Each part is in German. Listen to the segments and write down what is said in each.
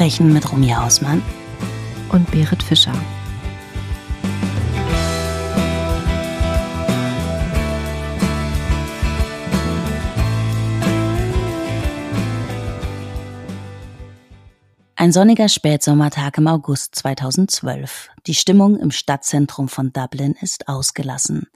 Verbrechen mit Romy Hausmann und Berit Fischer. Ein sonniger Spätsommertag im August 2012. Die Stimmung im Stadtzentrum von Dublin ist ausgelassen.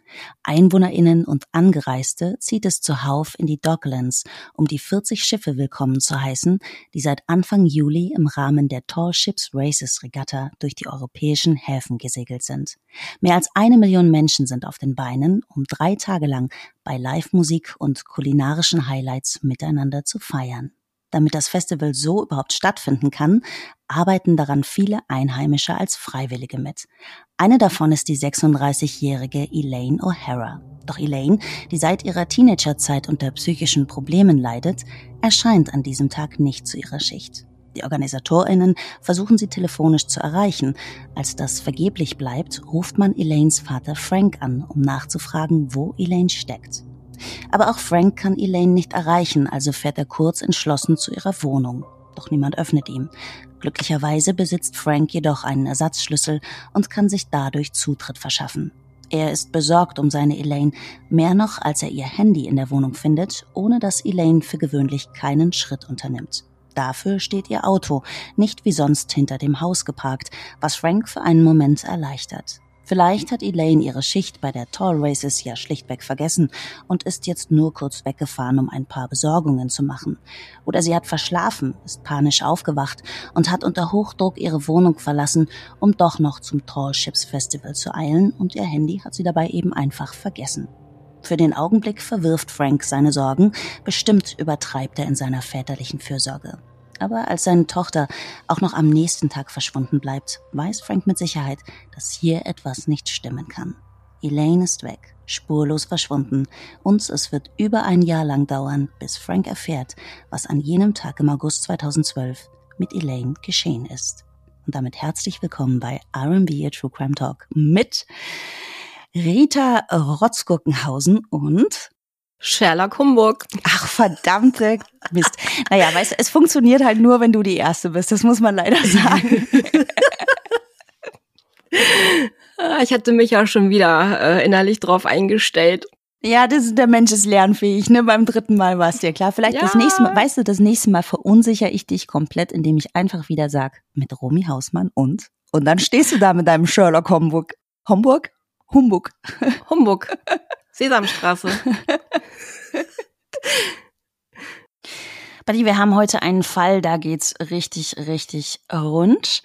EinwohnerInnen und Angereiste zieht es zuhauf in die Docklands, um die 40 Schiffe willkommen zu heißen, die seit Anfang Juli im Rahmen der Tall Ships Races Regatta durch die europäischen Häfen gesegelt sind. Mehr als eine Million Menschen sind auf den Beinen, um drei Tage lang bei Live-Musik und kulinarischen Highlights miteinander zu feiern. Damit das Festival so überhaupt stattfinden kann, arbeiten daran viele Einheimische als Freiwillige mit. Eine davon ist die 36-jährige Elaine O'Hara. Doch Elaine, die seit ihrer Teenagerzeit unter psychischen Problemen leidet, erscheint an diesem Tag nicht zu ihrer Schicht. Die OrganisatorInnen versuchen sie telefonisch zu erreichen. Als das vergeblich bleibt, ruft man Elaines Vater Frank an, um nachzufragen, wo Elaine steckt. Aber auch Frank kann Elaine nicht erreichen, also fährt er kurz entschlossen zu ihrer Wohnung. Doch niemand öffnet ihm. Glücklicherweise besitzt Frank jedoch einen Ersatzschlüssel und kann sich dadurch Zutritt verschaffen. Er ist besorgt um seine Elaine, mehr noch als er ihr Handy in der Wohnung findet, ohne dass Elaine für gewöhnlich keinen Schritt unternimmt. Dafür steht ihr Auto, nicht wie sonst hinter dem Haus geparkt, was Frank für einen Moment erleichtert. Vielleicht hat Elaine ihre Schicht bei der Tall Races ja schlichtweg vergessen und ist jetzt nur kurz weggefahren, um ein paar Besorgungen zu machen. Oder sie hat verschlafen, ist panisch aufgewacht und hat unter Hochdruck ihre Wohnung verlassen, um doch noch zum Tall Ships Festival zu eilen und ihr Handy hat sie dabei eben einfach vergessen. Für den Augenblick verwirft Frank seine Sorgen, bestimmt übertreibt er in seiner väterlichen Fürsorge. Aber als seine Tochter auch noch am nächsten Tag verschwunden bleibt, weiß Frank mit Sicherheit, dass hier etwas nicht stimmen kann. Elaine ist weg, spurlos verschwunden, und es wird über ein Jahr lang dauern, bis Frank erfährt, was an jenem Tag im August 2012 mit Elaine geschehen ist. Und damit herzlich willkommen bei R&B True Crime Talk mit Rita Rotzguckenhausen und Sherlock Humburg. Ach, verdammte Mist. Naja, weißt du, es funktioniert halt nur, wenn du die Erste bist. Das muss man leider sagen. ich hatte mich ja schon wieder äh, innerlich drauf eingestellt. Ja, das ist, der Mensch ist lernfähig, ne? Beim dritten Mal war es dir klar. Vielleicht ja. das nächste Mal, weißt du, das nächste Mal verunsichere ich dich komplett, indem ich einfach wieder sag, mit Romy Hausmann und? Und dann stehst du da mit deinem Sherlock Homburg. Homburg? Humbug. Humbug. Sesamstraße. Buddy, wir haben heute einen Fall, da geht's richtig, richtig rund.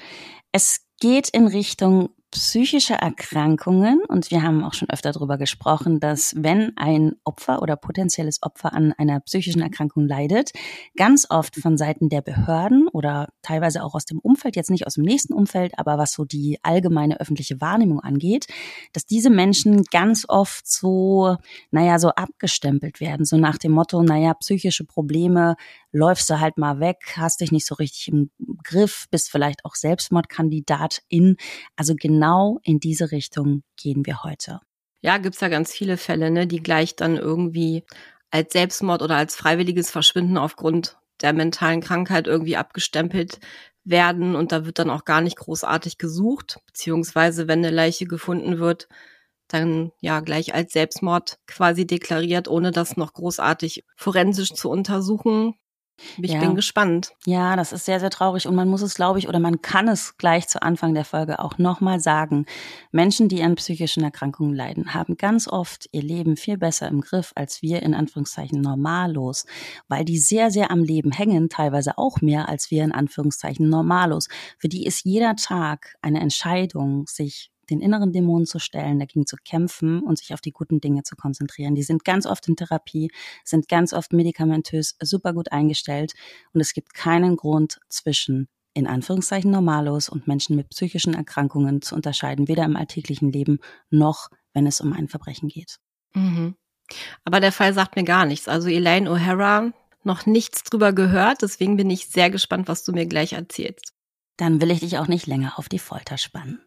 Es geht in Richtung psychische Erkrankungen. Und wir haben auch schon öfter darüber gesprochen, dass wenn ein Opfer oder potenzielles Opfer an einer psychischen Erkrankung leidet, ganz oft von Seiten der Behörden oder teilweise auch aus dem Umfeld, jetzt nicht aus dem nächsten Umfeld, aber was so die allgemeine öffentliche Wahrnehmung angeht, dass diese Menschen ganz oft so, naja, so abgestempelt werden, so nach dem Motto, naja, psychische Probleme läufst du halt mal weg, hast dich nicht so richtig im Griff, bist vielleicht auch Selbstmordkandidatin. Also genau in diese Richtung gehen wir heute. Ja, gibt's ja ganz viele Fälle, ne, die gleich dann irgendwie als Selbstmord oder als freiwilliges Verschwinden aufgrund der mentalen Krankheit irgendwie abgestempelt werden und da wird dann auch gar nicht großartig gesucht, beziehungsweise wenn eine Leiche gefunden wird, dann ja gleich als Selbstmord quasi deklariert, ohne das noch großartig forensisch zu untersuchen. Ich ja. bin gespannt. Ja, das ist sehr, sehr traurig. Und man muss es, glaube ich, oder man kann es gleich zu Anfang der Folge auch nochmal sagen. Menschen, die an psychischen Erkrankungen leiden, haben ganz oft ihr Leben viel besser im Griff als wir in Anführungszeichen normallos, weil die sehr, sehr am Leben hängen, teilweise auch mehr als wir in Anführungszeichen normalos. Für die ist jeder Tag eine Entscheidung, sich den inneren Dämonen zu stellen, dagegen zu kämpfen und sich auf die guten Dinge zu konzentrieren. Die sind ganz oft in Therapie, sind ganz oft medikamentös super gut eingestellt und es gibt keinen Grund zwischen in Anführungszeichen normalos und Menschen mit psychischen Erkrankungen zu unterscheiden, weder im alltäglichen Leben noch, wenn es um ein Verbrechen geht. Mhm. Aber der Fall sagt mir gar nichts. Also Elaine O'Hara, noch nichts drüber gehört, deswegen bin ich sehr gespannt, was du mir gleich erzählst. Dann will ich dich auch nicht länger auf die Folter spannen.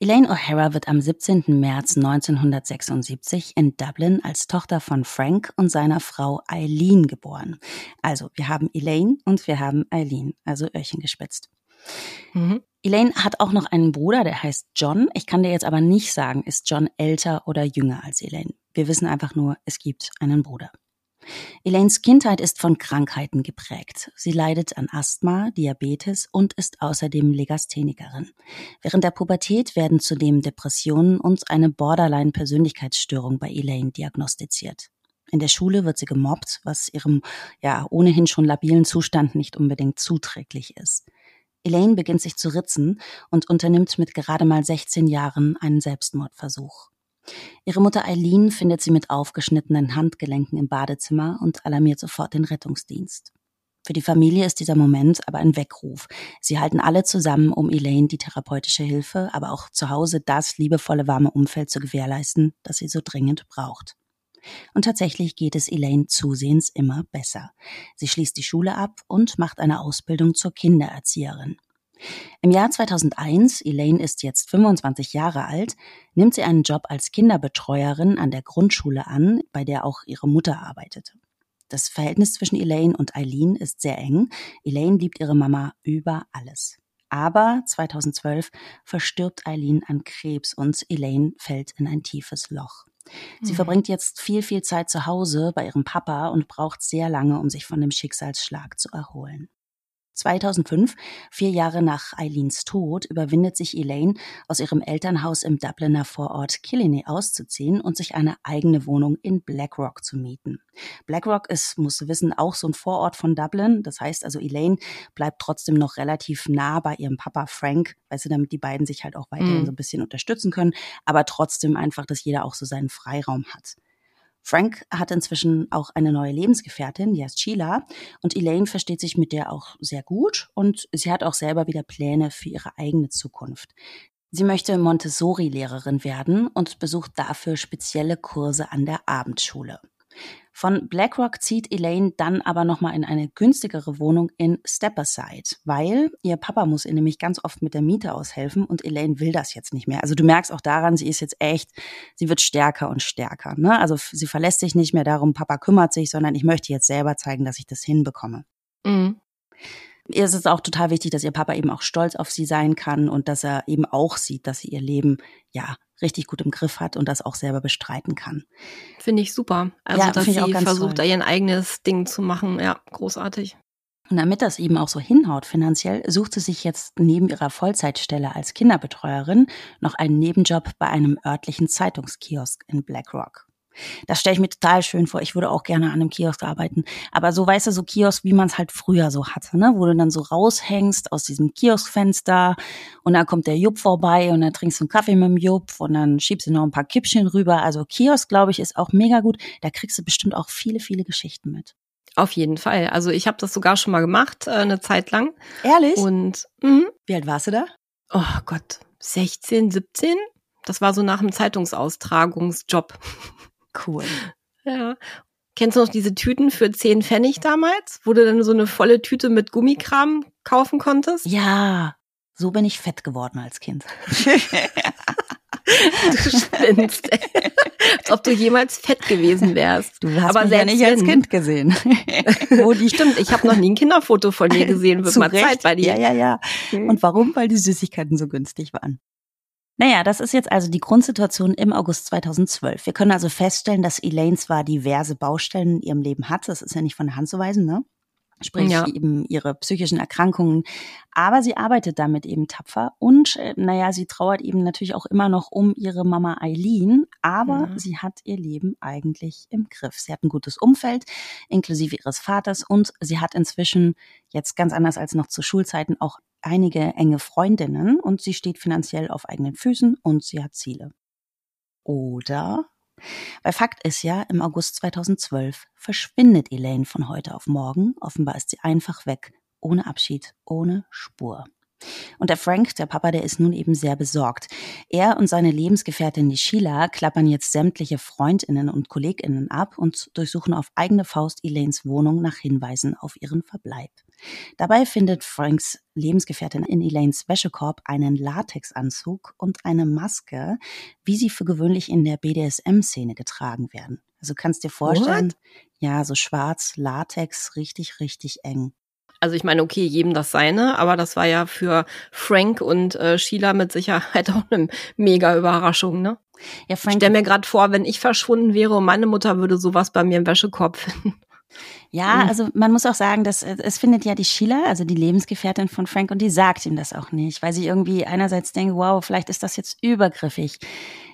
Elaine O'Hara wird am 17. März 1976 in Dublin als Tochter von Frank und seiner Frau Eileen geboren. Also wir haben Elaine und wir haben Eileen, also Öhrchen gespitzt. Mhm. Elaine hat auch noch einen Bruder, der heißt John. Ich kann dir jetzt aber nicht sagen, ist John älter oder jünger als Elaine. Wir wissen einfach nur, es gibt einen Bruder. Elaines Kindheit ist von Krankheiten geprägt. Sie leidet an Asthma, Diabetes und ist außerdem Legasthenikerin. Während der Pubertät werden zudem Depressionen und eine Borderline-Persönlichkeitsstörung bei Elaine diagnostiziert. In der Schule wird sie gemobbt, was ihrem ja ohnehin schon labilen Zustand nicht unbedingt zuträglich ist. Elaine beginnt sich zu ritzen und unternimmt mit gerade mal 16 Jahren einen Selbstmordversuch. Ihre Mutter Eileen findet sie mit aufgeschnittenen Handgelenken im Badezimmer und alarmiert sofort den Rettungsdienst. Für die Familie ist dieser Moment aber ein Weckruf. Sie halten alle zusammen, um Elaine die therapeutische Hilfe, aber auch zu Hause das liebevolle, warme Umfeld zu gewährleisten, das sie so dringend braucht. Und tatsächlich geht es Elaine zusehends immer besser. Sie schließt die Schule ab und macht eine Ausbildung zur Kindererzieherin. Im Jahr 2001, Elaine ist jetzt 25 Jahre alt, nimmt sie einen Job als Kinderbetreuerin an der Grundschule an, bei der auch ihre Mutter arbeitete. Das Verhältnis zwischen Elaine und Eileen ist sehr eng. Elaine liebt ihre Mama über alles. Aber 2012 verstirbt Eileen an Krebs und Elaine fällt in ein tiefes Loch. Sie mhm. verbringt jetzt viel, viel Zeit zu Hause bei ihrem Papa und braucht sehr lange, um sich von dem Schicksalsschlag zu erholen. 2005, vier Jahre nach Eileens Tod, überwindet sich Elaine, aus ihrem Elternhaus im Dubliner Vorort Killiney auszuziehen und sich eine eigene Wohnung in Blackrock zu mieten. Blackrock ist, muss wissen, auch so ein Vorort von Dublin. Das heißt also, Elaine bleibt trotzdem noch relativ nah bei ihrem Papa Frank, weißt du, damit die beiden sich halt auch weiterhin mm. so ein bisschen unterstützen können, aber trotzdem einfach, dass jeder auch so seinen Freiraum hat. Frank hat inzwischen auch eine neue Lebensgefährtin, die heißt Sheila, und Elaine versteht sich mit der auch sehr gut und sie hat auch selber wieder Pläne für ihre eigene Zukunft. Sie möchte Montessori-Lehrerin werden und besucht dafür spezielle Kurse an der Abendschule. Von BlackRock zieht Elaine dann aber nochmal in eine günstigere Wohnung in Stepperside, weil ihr Papa muss ihr nämlich ganz oft mit der Miete aushelfen und Elaine will das jetzt nicht mehr. Also du merkst auch daran, sie ist jetzt echt, sie wird stärker und stärker. Ne? Also sie verlässt sich nicht mehr darum, Papa kümmert sich, sondern ich möchte jetzt selber zeigen, dass ich das hinbekomme. Mhm. Ihr ist es auch total wichtig, dass ihr Papa eben auch stolz auf sie sein kann und dass er eben auch sieht, dass sie ihr Leben ja richtig gut im Griff hat und das auch selber bestreiten kann. Finde ich super. Also, ja, dass sie versucht, da ihr eigenes Ding zu machen. Ja, großartig. Und damit das eben auch so hinhaut finanziell, sucht sie sich jetzt neben ihrer Vollzeitstelle als Kinderbetreuerin noch einen Nebenjob bei einem örtlichen Zeitungskiosk in Blackrock. Das stelle ich mir total schön vor. Ich würde auch gerne an einem Kiosk arbeiten. Aber so, weißt du, so Kiosk, wie man es halt früher so hatte, ne? Wo du dann so raushängst aus diesem Kioskfenster und dann kommt der Jupp vorbei und dann trinkst du einen Kaffee mit dem Jupp und dann schiebst du noch ein paar Kippchen rüber. Also Kiosk, glaube ich, ist auch mega gut. Da kriegst du bestimmt auch viele, viele Geschichten mit. Auf jeden Fall. Also ich habe das sogar schon mal gemacht, äh, eine Zeit lang. Ehrlich? Und mh. wie alt warst du da? Oh Gott, 16, 17? Das war so nach dem Zeitungsaustragungsjob. Cool. Ja. Kennst du noch diese Tüten für 10 Pfennig damals, wo du dann so eine volle Tüte mit Gummikram kaufen konntest? Ja, so bin ich fett geworden als Kind. du spinnst. Als ob du jemals fett gewesen wärst. Du hast Aber mich ja nicht als Kind gesehen. Wo die Stimmt, ich habe noch nie ein Kinderfoto von dir gesehen. Wird mal Zeit bei dir. Ja, ja, ja. Und warum? Weil die Süßigkeiten so günstig waren. Naja, das ist jetzt also die Grundsituation im August 2012. Wir können also feststellen, dass Elaine zwar diverse Baustellen in ihrem Leben hat, das ist ja nicht von der Hand zu weisen, ne? Sprich ja. eben ihre psychischen Erkrankungen. Aber sie arbeitet damit eben tapfer und, äh, naja, sie trauert eben natürlich auch immer noch um ihre Mama Eileen, aber mhm. sie hat ihr Leben eigentlich im Griff. Sie hat ein gutes Umfeld, inklusive ihres Vaters und sie hat inzwischen jetzt ganz anders als noch zu Schulzeiten auch einige enge Freundinnen und sie steht finanziell auf eigenen Füßen und sie hat Ziele. Oder? Weil Fakt ist ja, im August 2012 verschwindet Elaine von heute auf morgen. Offenbar ist sie einfach weg, ohne Abschied, ohne Spur. Und der Frank, der Papa, der ist nun eben sehr besorgt. Er und seine Lebensgefährtin die Sheila klappern jetzt sämtliche Freundinnen und Kolleginnen ab und durchsuchen auf eigene Faust Elaines Wohnung nach Hinweisen auf ihren Verbleib. Dabei findet Franks Lebensgefährtin in Elaines Wäschekorb einen Latexanzug und eine Maske, wie sie für gewöhnlich in der BDSM-Szene getragen werden. Also kannst dir vorstellen, What? ja, so schwarz, Latex, richtig, richtig eng. Also ich meine, okay, jedem das seine, aber das war ja für Frank und äh, Sheila mit Sicherheit auch eine mega Überraschung, ne? Ja, Frank. Ich stell mir gerade vor, wenn ich verschwunden wäre und meine Mutter würde sowas bei mir im Wäschekorb finden. Ja, mhm. also man muss auch sagen, dass äh, es findet ja die Sheila, also die Lebensgefährtin von Frank, und die sagt ihm das auch nicht, weil sie irgendwie einerseits denkt, wow, vielleicht ist das jetzt übergriffig.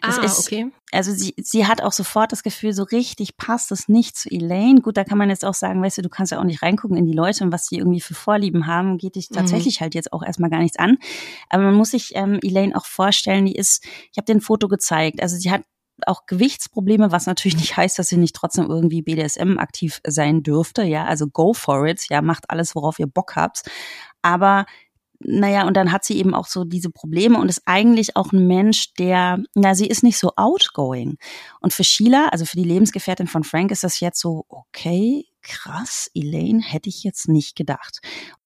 Das ah, ist, okay. Also sie, sie hat auch sofort das Gefühl, so richtig passt es nicht zu Elaine. Gut, da kann man jetzt auch sagen, weißt du, du kannst ja auch nicht reingucken in die Leute und was sie irgendwie für Vorlieben haben, geht dich mhm. tatsächlich mhm. halt jetzt auch erstmal gar nichts an. Aber man muss sich ähm, Elaine auch vorstellen, die ist, ich habe den Foto gezeigt, also sie hat auch Gewichtsprobleme, was natürlich nicht heißt, dass sie nicht trotzdem irgendwie BDSM aktiv sein dürfte. Ja, also go for it. Ja, macht alles, worauf ihr Bock habt. Aber naja, und dann hat sie eben auch so diese Probleme und ist eigentlich auch ein Mensch, der, na, sie ist nicht so outgoing. Und für Sheila, also für die Lebensgefährtin von Frank, ist das jetzt so, okay, krass, Elaine hätte ich jetzt nicht gedacht.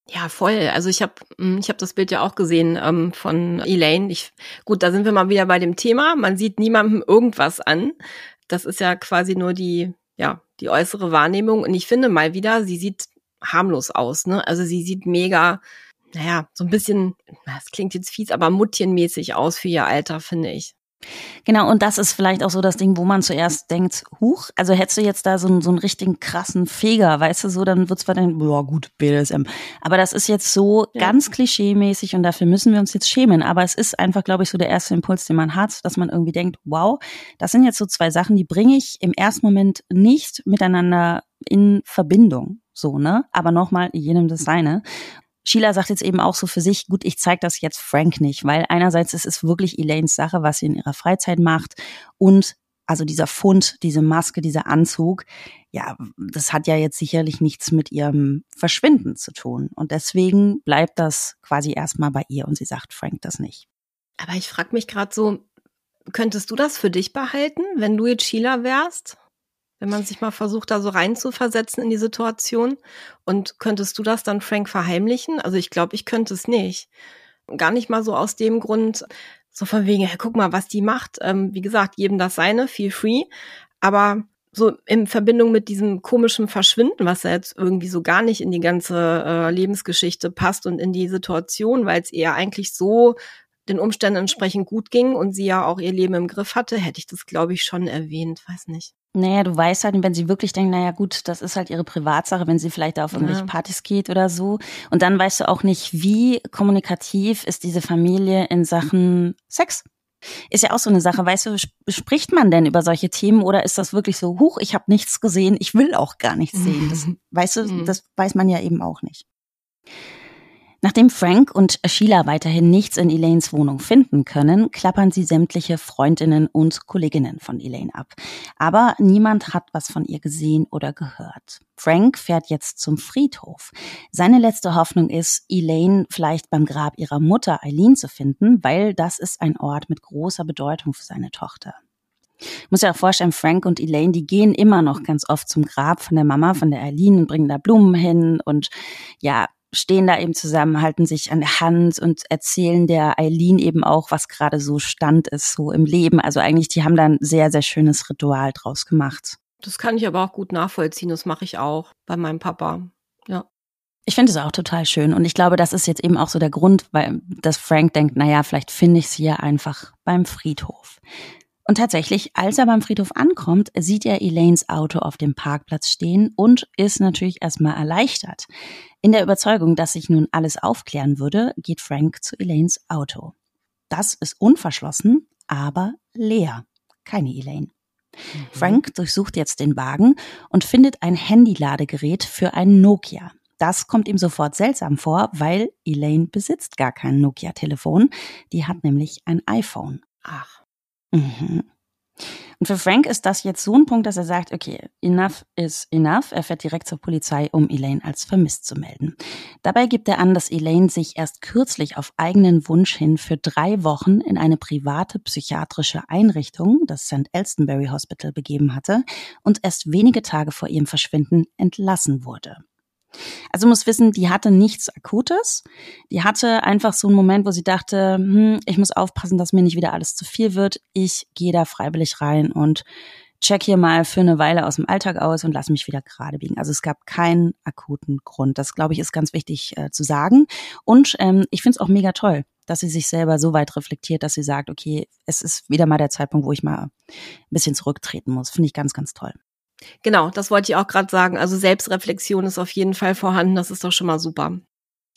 Ja, voll. Also ich habe hm, ich hab das Bild ja auch gesehen ähm, von Elaine. Ich, gut, da sind wir mal wieder bei dem Thema. Man sieht niemandem irgendwas an. Das ist ja quasi nur die, ja, die äußere Wahrnehmung. Und ich finde mal wieder, sie sieht harmlos aus. Ne? Also sie sieht mega, naja, so ein bisschen, das klingt jetzt fies, aber muttchenmäßig aus für ihr Alter, finde ich. Genau, und das ist vielleicht auch so das Ding, wo man zuerst denkt, huch, also hättest du jetzt da so, einen, so einen richtigen krassen Feger, weißt du, so, dann wird's zwar dann, boah, gut, BDSM. Aber das ist jetzt so ja. ganz klischee-mäßig und dafür müssen wir uns jetzt schämen. Aber es ist einfach, glaube ich, so der erste Impuls, den man hat, dass man irgendwie denkt, wow, das sind jetzt so zwei Sachen, die bringe ich im ersten Moment nicht miteinander in Verbindung. So, ne? Aber nochmal, jedem das seine. Sheila sagt jetzt eben auch so für sich, gut, ich zeige das jetzt Frank nicht, weil einerseits ist es wirklich Elaines Sache, was sie in ihrer Freizeit macht und also dieser Fund, diese Maske, dieser Anzug, ja, das hat ja jetzt sicherlich nichts mit ihrem Verschwinden zu tun. Und deswegen bleibt das quasi erstmal bei ihr und sie sagt Frank das nicht. Aber ich frage mich gerade so, könntest du das für dich behalten, wenn du jetzt Sheila wärst? Wenn man sich mal versucht, da so reinzuversetzen in die Situation. Und könntest du das dann Frank verheimlichen? Also ich glaube, ich könnte es nicht. Gar nicht mal so aus dem Grund, so von wegen, hey, guck mal, was die macht. Ähm, wie gesagt, jedem das seine, feel free. Aber so in Verbindung mit diesem komischen Verschwinden, was ja jetzt irgendwie so gar nicht in die ganze äh, Lebensgeschichte passt und in die Situation, weil es eher eigentlich so den Umständen entsprechend gut ging und sie ja auch ihr Leben im Griff hatte, hätte ich das, glaube ich, schon erwähnt. Weiß nicht. Naja, du weißt halt, wenn sie wirklich denkt, naja gut, das ist halt ihre Privatsache, wenn sie vielleicht auf irgendwelche ja. Partys geht oder so. Und dann weißt du auch nicht, wie kommunikativ ist diese Familie in Sachen Sex. Ist ja auch so eine Sache, weißt du, spricht man denn über solche Themen oder ist das wirklich so, huch, ich habe nichts gesehen, ich will auch gar nichts sehen. Das, weißt du, mhm. das weiß man ja eben auch nicht. Nachdem Frank und Sheila weiterhin nichts in Elaines Wohnung finden können, klappern sie sämtliche Freundinnen und Kolleginnen von Elaine ab. Aber niemand hat was von ihr gesehen oder gehört. Frank fährt jetzt zum Friedhof. Seine letzte Hoffnung ist, Elaine vielleicht beim Grab ihrer Mutter Eileen zu finden, weil das ist ein Ort mit großer Bedeutung für seine Tochter. Muss ja auch vorstellen, Frank und Elaine, die gehen immer noch ganz oft zum Grab von der Mama, von der Eileen und bringen da Blumen hin und ja, stehen da eben zusammen, halten sich an der Hand und erzählen der Eileen eben auch, was gerade so Stand ist, so im Leben. Also eigentlich, die haben da ein sehr, sehr schönes Ritual draus gemacht. Das kann ich aber auch gut nachvollziehen. Das mache ich auch bei meinem Papa. Ja. Ich finde es auch total schön. Und ich glaube, das ist jetzt eben auch so der Grund, weil dass Frank denkt, naja, vielleicht finde ich sie ja einfach beim Friedhof. Und tatsächlich, als er beim Friedhof ankommt, sieht er Elaines Auto auf dem Parkplatz stehen und ist natürlich erstmal erleichtert. In der Überzeugung, dass sich nun alles aufklären würde, geht Frank zu Elaines Auto. Das ist unverschlossen, aber leer. Keine Elaine. Mhm. Frank durchsucht jetzt den Wagen und findet ein Handyladegerät für einen Nokia. Das kommt ihm sofort seltsam vor, weil Elaine besitzt gar kein Nokia-Telefon. Die hat nämlich ein iPhone. Ach. Mhm. Und für Frank ist das jetzt so ein Punkt, dass er sagt, okay, enough is enough. Er fährt direkt zur Polizei, um Elaine als vermisst zu melden. Dabei gibt er an, dass Elaine sich erst kürzlich auf eigenen Wunsch hin für drei Wochen in eine private psychiatrische Einrichtung, das St. Elstonbury Hospital, begeben hatte und erst wenige Tage vor ihrem Verschwinden entlassen wurde. Also muss wissen, die hatte nichts Akutes. Die hatte einfach so einen Moment, wo sie dachte, hm, ich muss aufpassen, dass mir nicht wieder alles zu viel wird. Ich gehe da freiwillig rein und check hier mal für eine Weile aus dem Alltag aus und lass mich wieder gerade biegen. Also es gab keinen akuten Grund. Das, glaube ich, ist ganz wichtig äh, zu sagen. Und ähm, ich finde es auch mega toll, dass sie sich selber so weit reflektiert, dass sie sagt, okay, es ist wieder mal der Zeitpunkt, wo ich mal ein bisschen zurücktreten muss. Finde ich ganz, ganz toll. Genau, das wollte ich auch gerade sagen. Also Selbstreflexion ist auf jeden Fall vorhanden. Das ist doch schon mal super.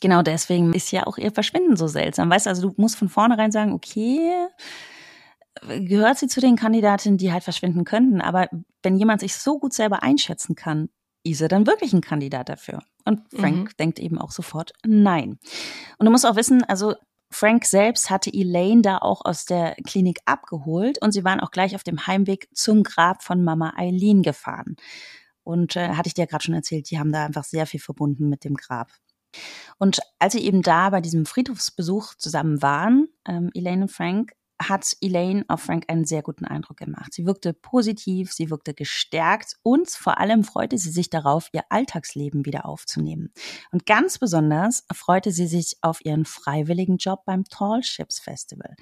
Genau deswegen ist ja auch ihr Verschwinden so seltsam. Weißt du, also du musst von vornherein sagen, okay, gehört sie zu den Kandidatinnen, die halt verschwinden könnten. Aber wenn jemand sich so gut selber einschätzen kann, ist er dann wirklich ein Kandidat dafür? Und Frank mhm. denkt eben auch sofort nein. Und du musst auch wissen, also Frank selbst hatte Elaine da auch aus der Klinik abgeholt und sie waren auch gleich auf dem Heimweg zum Grab von Mama Eileen gefahren. Und äh, hatte ich dir gerade schon erzählt, die haben da einfach sehr viel verbunden mit dem Grab. Und als sie eben da bei diesem Friedhofsbesuch zusammen waren, ähm, Elaine und Frank, hat Elaine auf Frank einen sehr guten Eindruck gemacht. Sie wirkte positiv, sie wirkte gestärkt und vor allem freute sie sich darauf, ihr Alltagsleben wieder aufzunehmen. Und ganz besonders freute sie sich auf ihren freiwilligen Job beim Tall Ships Festival.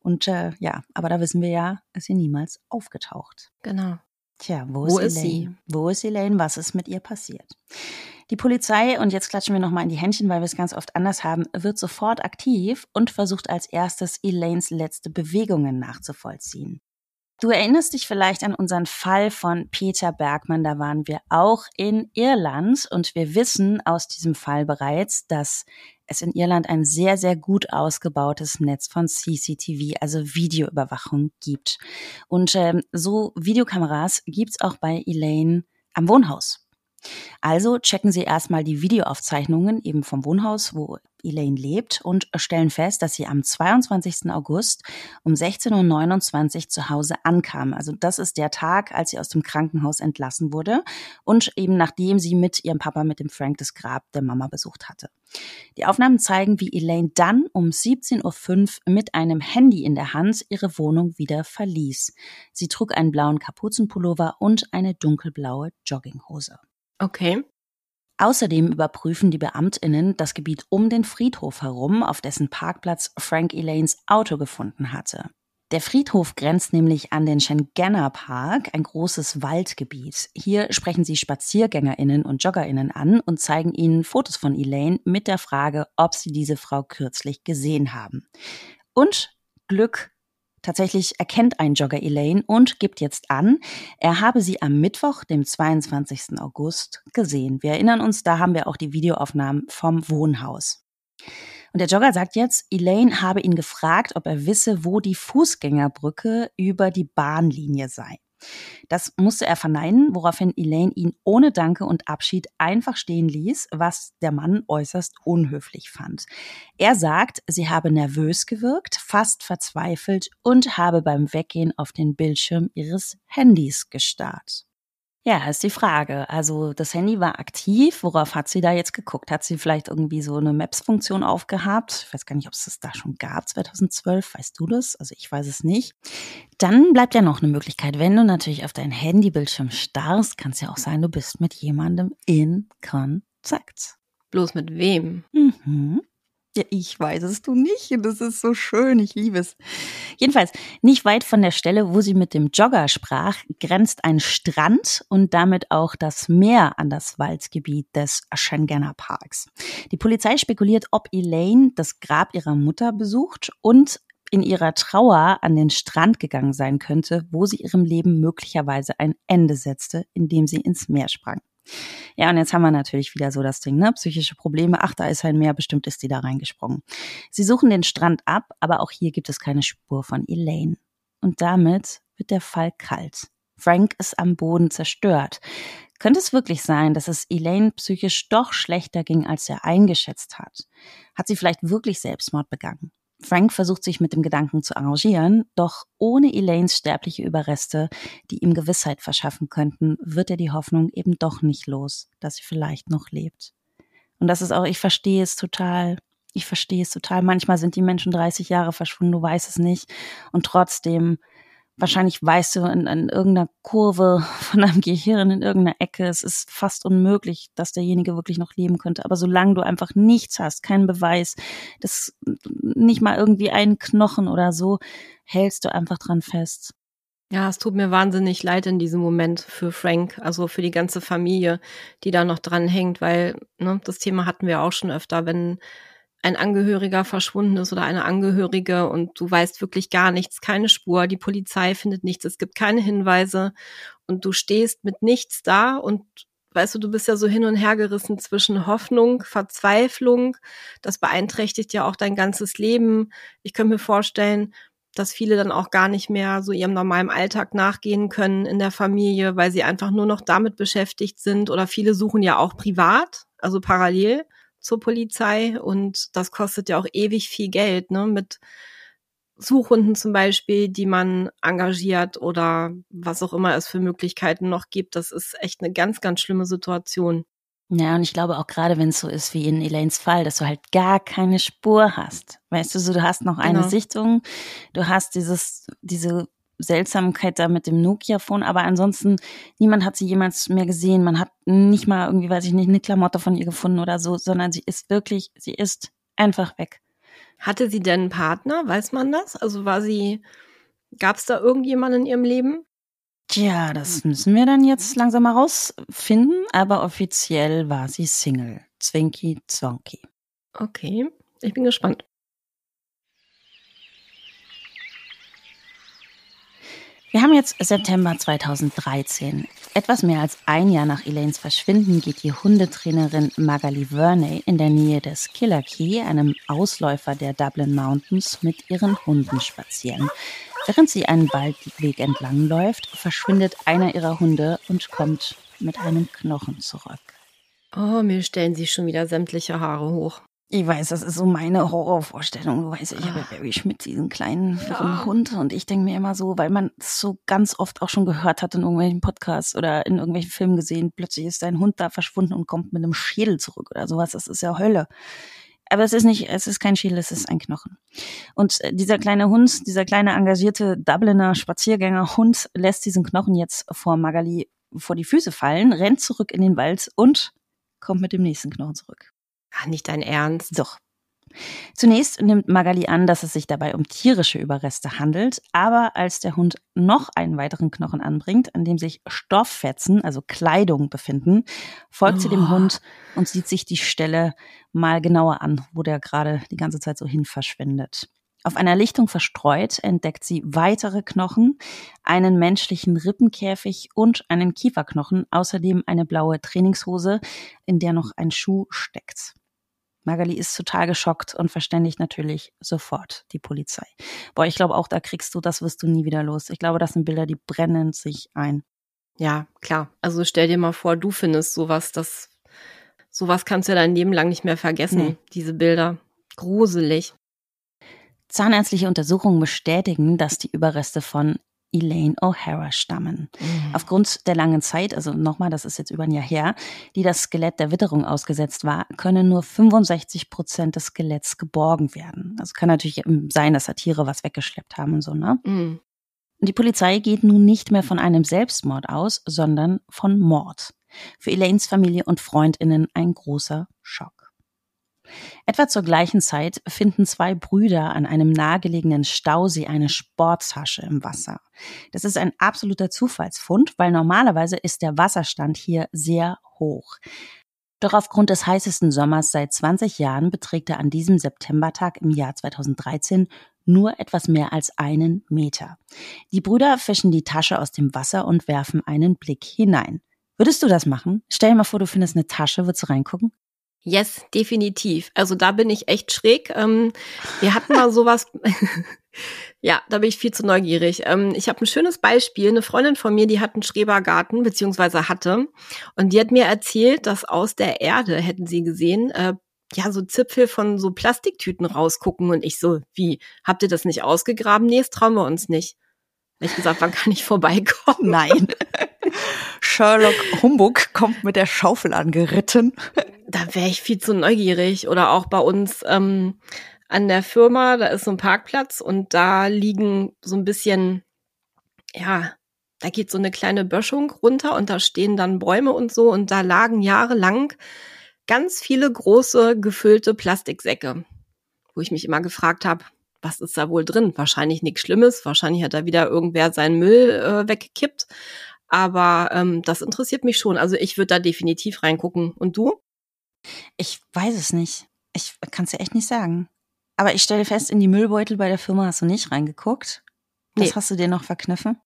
Und äh, ja, aber da wissen wir ja, ist sie niemals aufgetaucht. Genau. Tja, wo, wo ist, ist sie? Wo ist Elaine? Was ist mit ihr passiert? Die Polizei, und jetzt klatschen wir nochmal in die Händchen, weil wir es ganz oft anders haben, wird sofort aktiv und versucht als erstes Elaines letzte Bewegungen nachzuvollziehen. Du erinnerst dich vielleicht an unseren Fall von Peter Bergmann, da waren wir auch in Irland und wir wissen aus diesem Fall bereits, dass es in Irland ein sehr, sehr gut ausgebautes Netz von CCTV, also Videoüberwachung gibt. Und ähm, so Videokameras gibt's auch bei Elaine am Wohnhaus. Also checken Sie erstmal die Videoaufzeichnungen eben vom Wohnhaus, wo Elaine lebt und stellen fest, dass sie am 22. August um 16.29 Uhr zu Hause ankam. Also das ist der Tag, als sie aus dem Krankenhaus entlassen wurde und eben nachdem sie mit ihrem Papa, mit dem Frank, das Grab der Mama besucht hatte. Die Aufnahmen zeigen, wie Elaine dann um 17.05 Uhr mit einem Handy in der Hand ihre Wohnung wieder verließ. Sie trug einen blauen Kapuzenpullover und eine dunkelblaue Jogginghose. Okay. Außerdem überprüfen die Beamtinnen das Gebiet um den Friedhof herum, auf dessen Parkplatz Frank Elaines Auto gefunden hatte. Der Friedhof grenzt nämlich an den Shengenna Park, ein großes Waldgebiet. Hier sprechen sie Spaziergängerinnen und Joggerinnen an und zeigen ihnen Fotos von Elaine mit der Frage, ob sie diese Frau kürzlich gesehen haben. Und Glück Tatsächlich erkennt ein Jogger Elaine und gibt jetzt an, er habe sie am Mittwoch, dem 22. August, gesehen. Wir erinnern uns, da haben wir auch die Videoaufnahmen vom Wohnhaus. Und der Jogger sagt jetzt, Elaine habe ihn gefragt, ob er wisse, wo die Fußgängerbrücke über die Bahnlinie sei. Das musste er verneinen, woraufhin Elaine ihn ohne Danke und Abschied einfach stehen ließ, was der Mann äußerst unhöflich fand. Er sagt, sie habe nervös gewirkt, fast verzweifelt und habe beim Weggehen auf den Bildschirm ihres Handys gestarrt. Ja, ist die Frage. Also das Handy war aktiv. Worauf hat sie da jetzt geguckt? Hat sie vielleicht irgendwie so eine Maps-Funktion aufgehabt? Ich weiß gar nicht, ob es das da schon gab, 2012. Weißt du das? Also ich weiß es nicht. Dann bleibt ja noch eine Möglichkeit. Wenn du natürlich auf deinen Handybildschirm starrst, kann es ja auch sein, du bist mit jemandem in Kontakt. Bloß mit wem? Mhm. Ja, ich weiß es du nicht. Das ist so schön. Ich liebe es. Jedenfalls, nicht weit von der Stelle, wo sie mit dem Jogger sprach, grenzt ein Strand und damit auch das Meer an das Waldgebiet des Schengener Parks. Die Polizei spekuliert, ob Elaine das Grab ihrer Mutter besucht und in ihrer Trauer an den Strand gegangen sein könnte, wo sie ihrem Leben möglicherweise ein Ende setzte, indem sie ins Meer sprang. Ja, und jetzt haben wir natürlich wieder so das Ding, ne? Psychische Probleme. Ach, da ist ein Meer, bestimmt ist die da reingesprungen. Sie suchen den Strand ab, aber auch hier gibt es keine Spur von Elaine. Und damit wird der Fall kalt. Frank ist am Boden zerstört. Könnte es wirklich sein, dass es Elaine psychisch doch schlechter ging, als er eingeschätzt hat? Hat sie vielleicht wirklich Selbstmord begangen? Frank versucht sich mit dem Gedanken zu arrangieren, doch ohne Elaines sterbliche Überreste, die ihm Gewissheit verschaffen könnten, wird er die Hoffnung eben doch nicht los, dass sie vielleicht noch lebt. Und das ist auch, ich verstehe es total. Ich verstehe es total. Manchmal sind die Menschen 30 Jahre verschwunden, du weißt es nicht. Und trotzdem wahrscheinlich weißt du in, in irgendeiner Kurve von deinem Gehirn, in irgendeiner Ecke, es ist fast unmöglich, dass derjenige wirklich noch leben könnte. Aber solange du einfach nichts hast, keinen Beweis, das nicht mal irgendwie einen Knochen oder so, hältst du einfach dran fest. Ja, es tut mir wahnsinnig leid in diesem Moment für Frank, also für die ganze Familie, die da noch dran hängt, weil ne, das Thema hatten wir auch schon öfter, wenn ein Angehöriger verschwunden ist oder eine Angehörige und du weißt wirklich gar nichts, keine Spur, die Polizei findet nichts, es gibt keine Hinweise und du stehst mit nichts da und weißt du, du bist ja so hin und her gerissen zwischen Hoffnung, Verzweiflung, das beeinträchtigt ja auch dein ganzes Leben. Ich könnte mir vorstellen, dass viele dann auch gar nicht mehr so ihrem normalen Alltag nachgehen können in der Familie, weil sie einfach nur noch damit beschäftigt sind oder viele suchen ja auch privat, also parallel zur Polizei und das kostet ja auch ewig viel Geld, ne, mit Suchhunden zum Beispiel, die man engagiert oder was auch immer es für Möglichkeiten noch gibt. Das ist echt eine ganz, ganz schlimme Situation. Ja, und ich glaube auch gerade, wenn es so ist wie in Elaines Fall, dass du halt gar keine Spur hast. Weißt du, so du hast noch eine genau. Sichtung, du hast dieses, diese Seltsamkeit da mit dem Nokia-Phone, aber ansonsten, niemand hat sie jemals mehr gesehen. Man hat nicht mal irgendwie, weiß ich nicht, eine Klamotte von ihr gefunden oder so, sondern sie ist wirklich, sie ist einfach weg. Hatte sie denn einen Partner? Weiß man das? Also war sie, gab es da irgendjemanden in ihrem Leben? Tja, das müssen wir dann jetzt langsam mal rausfinden, aber offiziell war sie Single. Zwinky Zwonky. Okay, ich bin gespannt. Wir haben jetzt September 2013. Etwas mehr als ein Jahr nach Elaines Verschwinden geht die Hundetrainerin Magali Verney in der Nähe des Killer Key, einem Ausläufer der Dublin Mountains, mit ihren Hunden spazieren. Während sie einen Waldweg entlang läuft, verschwindet einer ihrer Hunde und kommt mit einem Knochen zurück. Oh, mir stellen sich schon wieder sämtliche Haare hoch. Ich weiß, das ist so meine Horrorvorstellung. Du weißt, ich habe ja Barry Schmidt, diesen kleinen ja. Hund. Und ich denke mir immer so, weil man es so ganz oft auch schon gehört hat in irgendwelchen Podcasts oder in irgendwelchen Filmen gesehen, plötzlich ist dein Hund da verschwunden und kommt mit einem Schädel zurück oder sowas. Das ist ja Hölle. Aber es ist nicht, es ist kein Schädel, es ist ein Knochen. Und äh, dieser kleine Hund, dieser kleine engagierte Dubliner Spaziergängerhund lässt diesen Knochen jetzt vor Magali vor die Füße fallen, rennt zurück in den Wald und kommt mit dem nächsten Knochen zurück. Ach, nicht dein Ernst. Doch. Zunächst nimmt Magali an, dass es sich dabei um tierische Überreste handelt, aber als der Hund noch einen weiteren Knochen anbringt, an dem sich Stofffetzen, also Kleidung, befinden, folgt oh. sie dem oh. Hund und sieht sich die Stelle mal genauer an, wo der gerade die ganze Zeit so hin verschwindet. Auf einer Lichtung verstreut entdeckt sie weitere Knochen, einen menschlichen Rippenkäfig und einen Kieferknochen, außerdem eine blaue Trainingshose, in der noch ein Schuh steckt. Magali ist total geschockt und verständigt natürlich sofort die Polizei. Boah, ich glaube auch, da kriegst du, das wirst du nie wieder los. Ich glaube, das sind Bilder, die brennen sich ein. Ja, klar. Also stell dir mal vor, du findest sowas, das, sowas kannst du ja dein Leben lang nicht mehr vergessen, nee. diese Bilder. Gruselig. Zahnärztliche Untersuchungen bestätigen, dass die Überreste von Elaine O'Hara stammen. Mhm. Aufgrund der langen Zeit, also nochmal, das ist jetzt über ein Jahr her, die das Skelett der Witterung ausgesetzt war, können nur 65 Prozent des Skeletts geborgen werden. Also kann natürlich sein, dass da Tiere was weggeschleppt haben und so, ne? Mhm. Die Polizei geht nun nicht mehr von einem Selbstmord aus, sondern von Mord. Für Elaines Familie und Freundinnen ein großer Schock. Etwa zur gleichen Zeit finden zwei Brüder an einem nahegelegenen Stausee eine Sporttasche im Wasser. Das ist ein absoluter Zufallsfund, weil normalerweise ist der Wasserstand hier sehr hoch. Doch aufgrund des heißesten Sommers seit 20 Jahren beträgt er an diesem Septembertag im Jahr 2013 nur etwas mehr als einen Meter. Die Brüder fischen die Tasche aus dem Wasser und werfen einen Blick hinein. Würdest du das machen? Stell dir mal vor, du findest eine Tasche, würdest du reingucken? Yes, definitiv. Also da bin ich echt schräg. Ähm, wir hatten mal sowas. ja, da bin ich viel zu neugierig. Ähm, ich habe ein schönes Beispiel. Eine Freundin von mir, die hat einen Schrebergarten, beziehungsweise hatte. Und die hat mir erzählt, dass aus der Erde, hätten sie gesehen, äh, ja, so Zipfel von so Plastiktüten rausgucken und ich so, wie, habt ihr das nicht ausgegraben? Nee, das trauen wir uns nicht. Hab ich gesagt, wann kann ich vorbeikommen? Nein. Sherlock Humbug kommt mit der Schaufel angeritten. Da wäre ich viel zu neugierig. Oder auch bei uns ähm, an der Firma, da ist so ein Parkplatz und da liegen so ein bisschen, ja, da geht so eine kleine Böschung runter und da stehen dann Bäume und so und da lagen jahrelang ganz viele große gefüllte Plastiksäcke, wo ich mich immer gefragt habe, was ist da wohl drin? Wahrscheinlich nichts Schlimmes, wahrscheinlich hat da wieder irgendwer seinen Müll äh, weggekippt. Aber ähm, das interessiert mich schon. Also ich würde da definitiv reingucken. Und du? Ich weiß es nicht. Ich kann es ja echt nicht sagen. Aber ich stelle fest, in die Müllbeutel bei der Firma hast du nicht reingeguckt. Das nee. hast du dir noch verkniffen?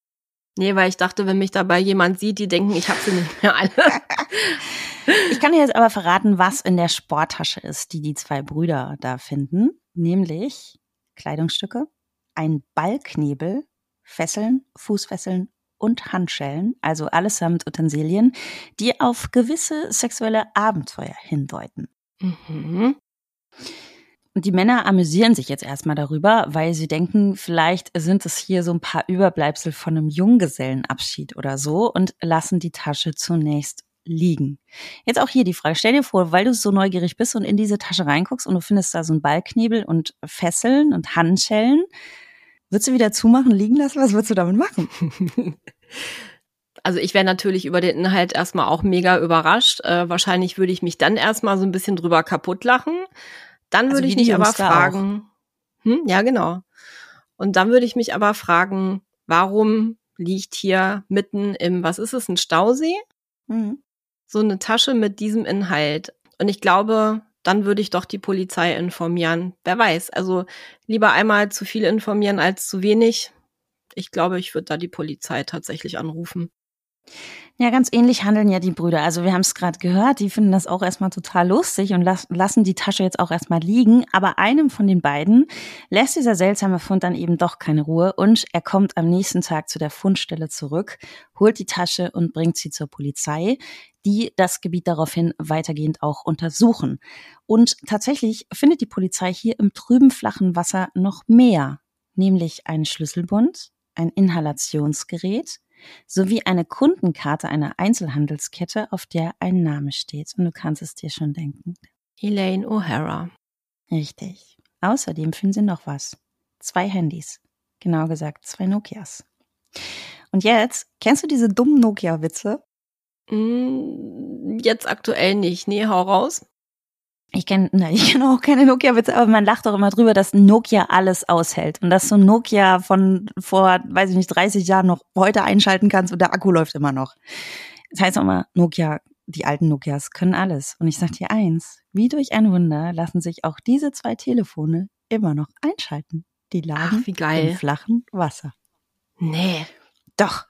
Nee, weil ich dachte, wenn mich dabei jemand sieht, die denken, ich habe sie nicht mehr alle. ich kann dir jetzt aber verraten, was in der Sporttasche ist, die die zwei Brüder da finden. Nämlich Kleidungsstücke, ein Ballknebel, Fesseln, Fußfesseln und Handschellen, also allesamt Utensilien, die auf gewisse sexuelle Abenteuer hindeuten. Mhm. Und die Männer amüsieren sich jetzt erstmal darüber, weil sie denken, vielleicht sind es hier so ein paar Überbleibsel von einem Junggesellenabschied oder so und lassen die Tasche zunächst liegen. Jetzt auch hier die Frage, stell dir vor, weil du so neugierig bist und in diese Tasche reinguckst und du findest da so ein Ballknebel und Fesseln und Handschellen, würdest du wieder zumachen, liegen lassen? Was würdest du damit machen? Also ich wäre natürlich über den Inhalt erstmal auch mega überrascht. Äh, wahrscheinlich würde ich mich dann erstmal so ein bisschen drüber kaputt lachen. Dann also würde ich mich aber fragen, hm, ja genau. Und dann würde ich mich aber fragen, warum liegt hier mitten im, was ist es, ein Stausee? Mhm so eine Tasche mit diesem Inhalt. Und ich glaube, dann würde ich doch die Polizei informieren. Wer weiß. Also lieber einmal zu viel informieren als zu wenig. Ich glaube, ich würde da die Polizei tatsächlich anrufen. Ja, ganz ähnlich handeln ja die Brüder. Also wir haben es gerade gehört, die finden das auch erstmal total lustig und las lassen die Tasche jetzt auch erstmal liegen. Aber einem von den beiden lässt dieser seltsame Fund dann eben doch keine Ruhe und er kommt am nächsten Tag zu der Fundstelle zurück, holt die Tasche und bringt sie zur Polizei, die das Gebiet daraufhin weitergehend auch untersuchen. Und tatsächlich findet die Polizei hier im trüben flachen Wasser noch mehr, nämlich einen Schlüsselbund, ein Inhalationsgerät, sowie eine Kundenkarte einer Einzelhandelskette, auf der ein Name steht. Und du kannst es dir schon denken. Elaine O'Hara. Richtig. Außerdem finden sie noch was. Zwei Handys. Genau gesagt, zwei Nokias. Und jetzt, kennst du diese dummen Nokia-Witze? Mm, jetzt aktuell nicht. Nee, hau raus. Ich kenne ich kenn auch keine Nokia-Witze, aber man lacht doch immer drüber, dass Nokia alles aushält und dass so Nokia von vor, weiß ich nicht, 30 Jahren noch heute einschalten kannst und der Akku läuft immer noch. Das heißt auch immer, Nokia, die alten Nokias können alles. Und ich sag dir eins, wie durch ein Wunder lassen sich auch diese zwei Telefone immer noch einschalten. Die lagen Ach, im flachen Wasser. Nee. Doch.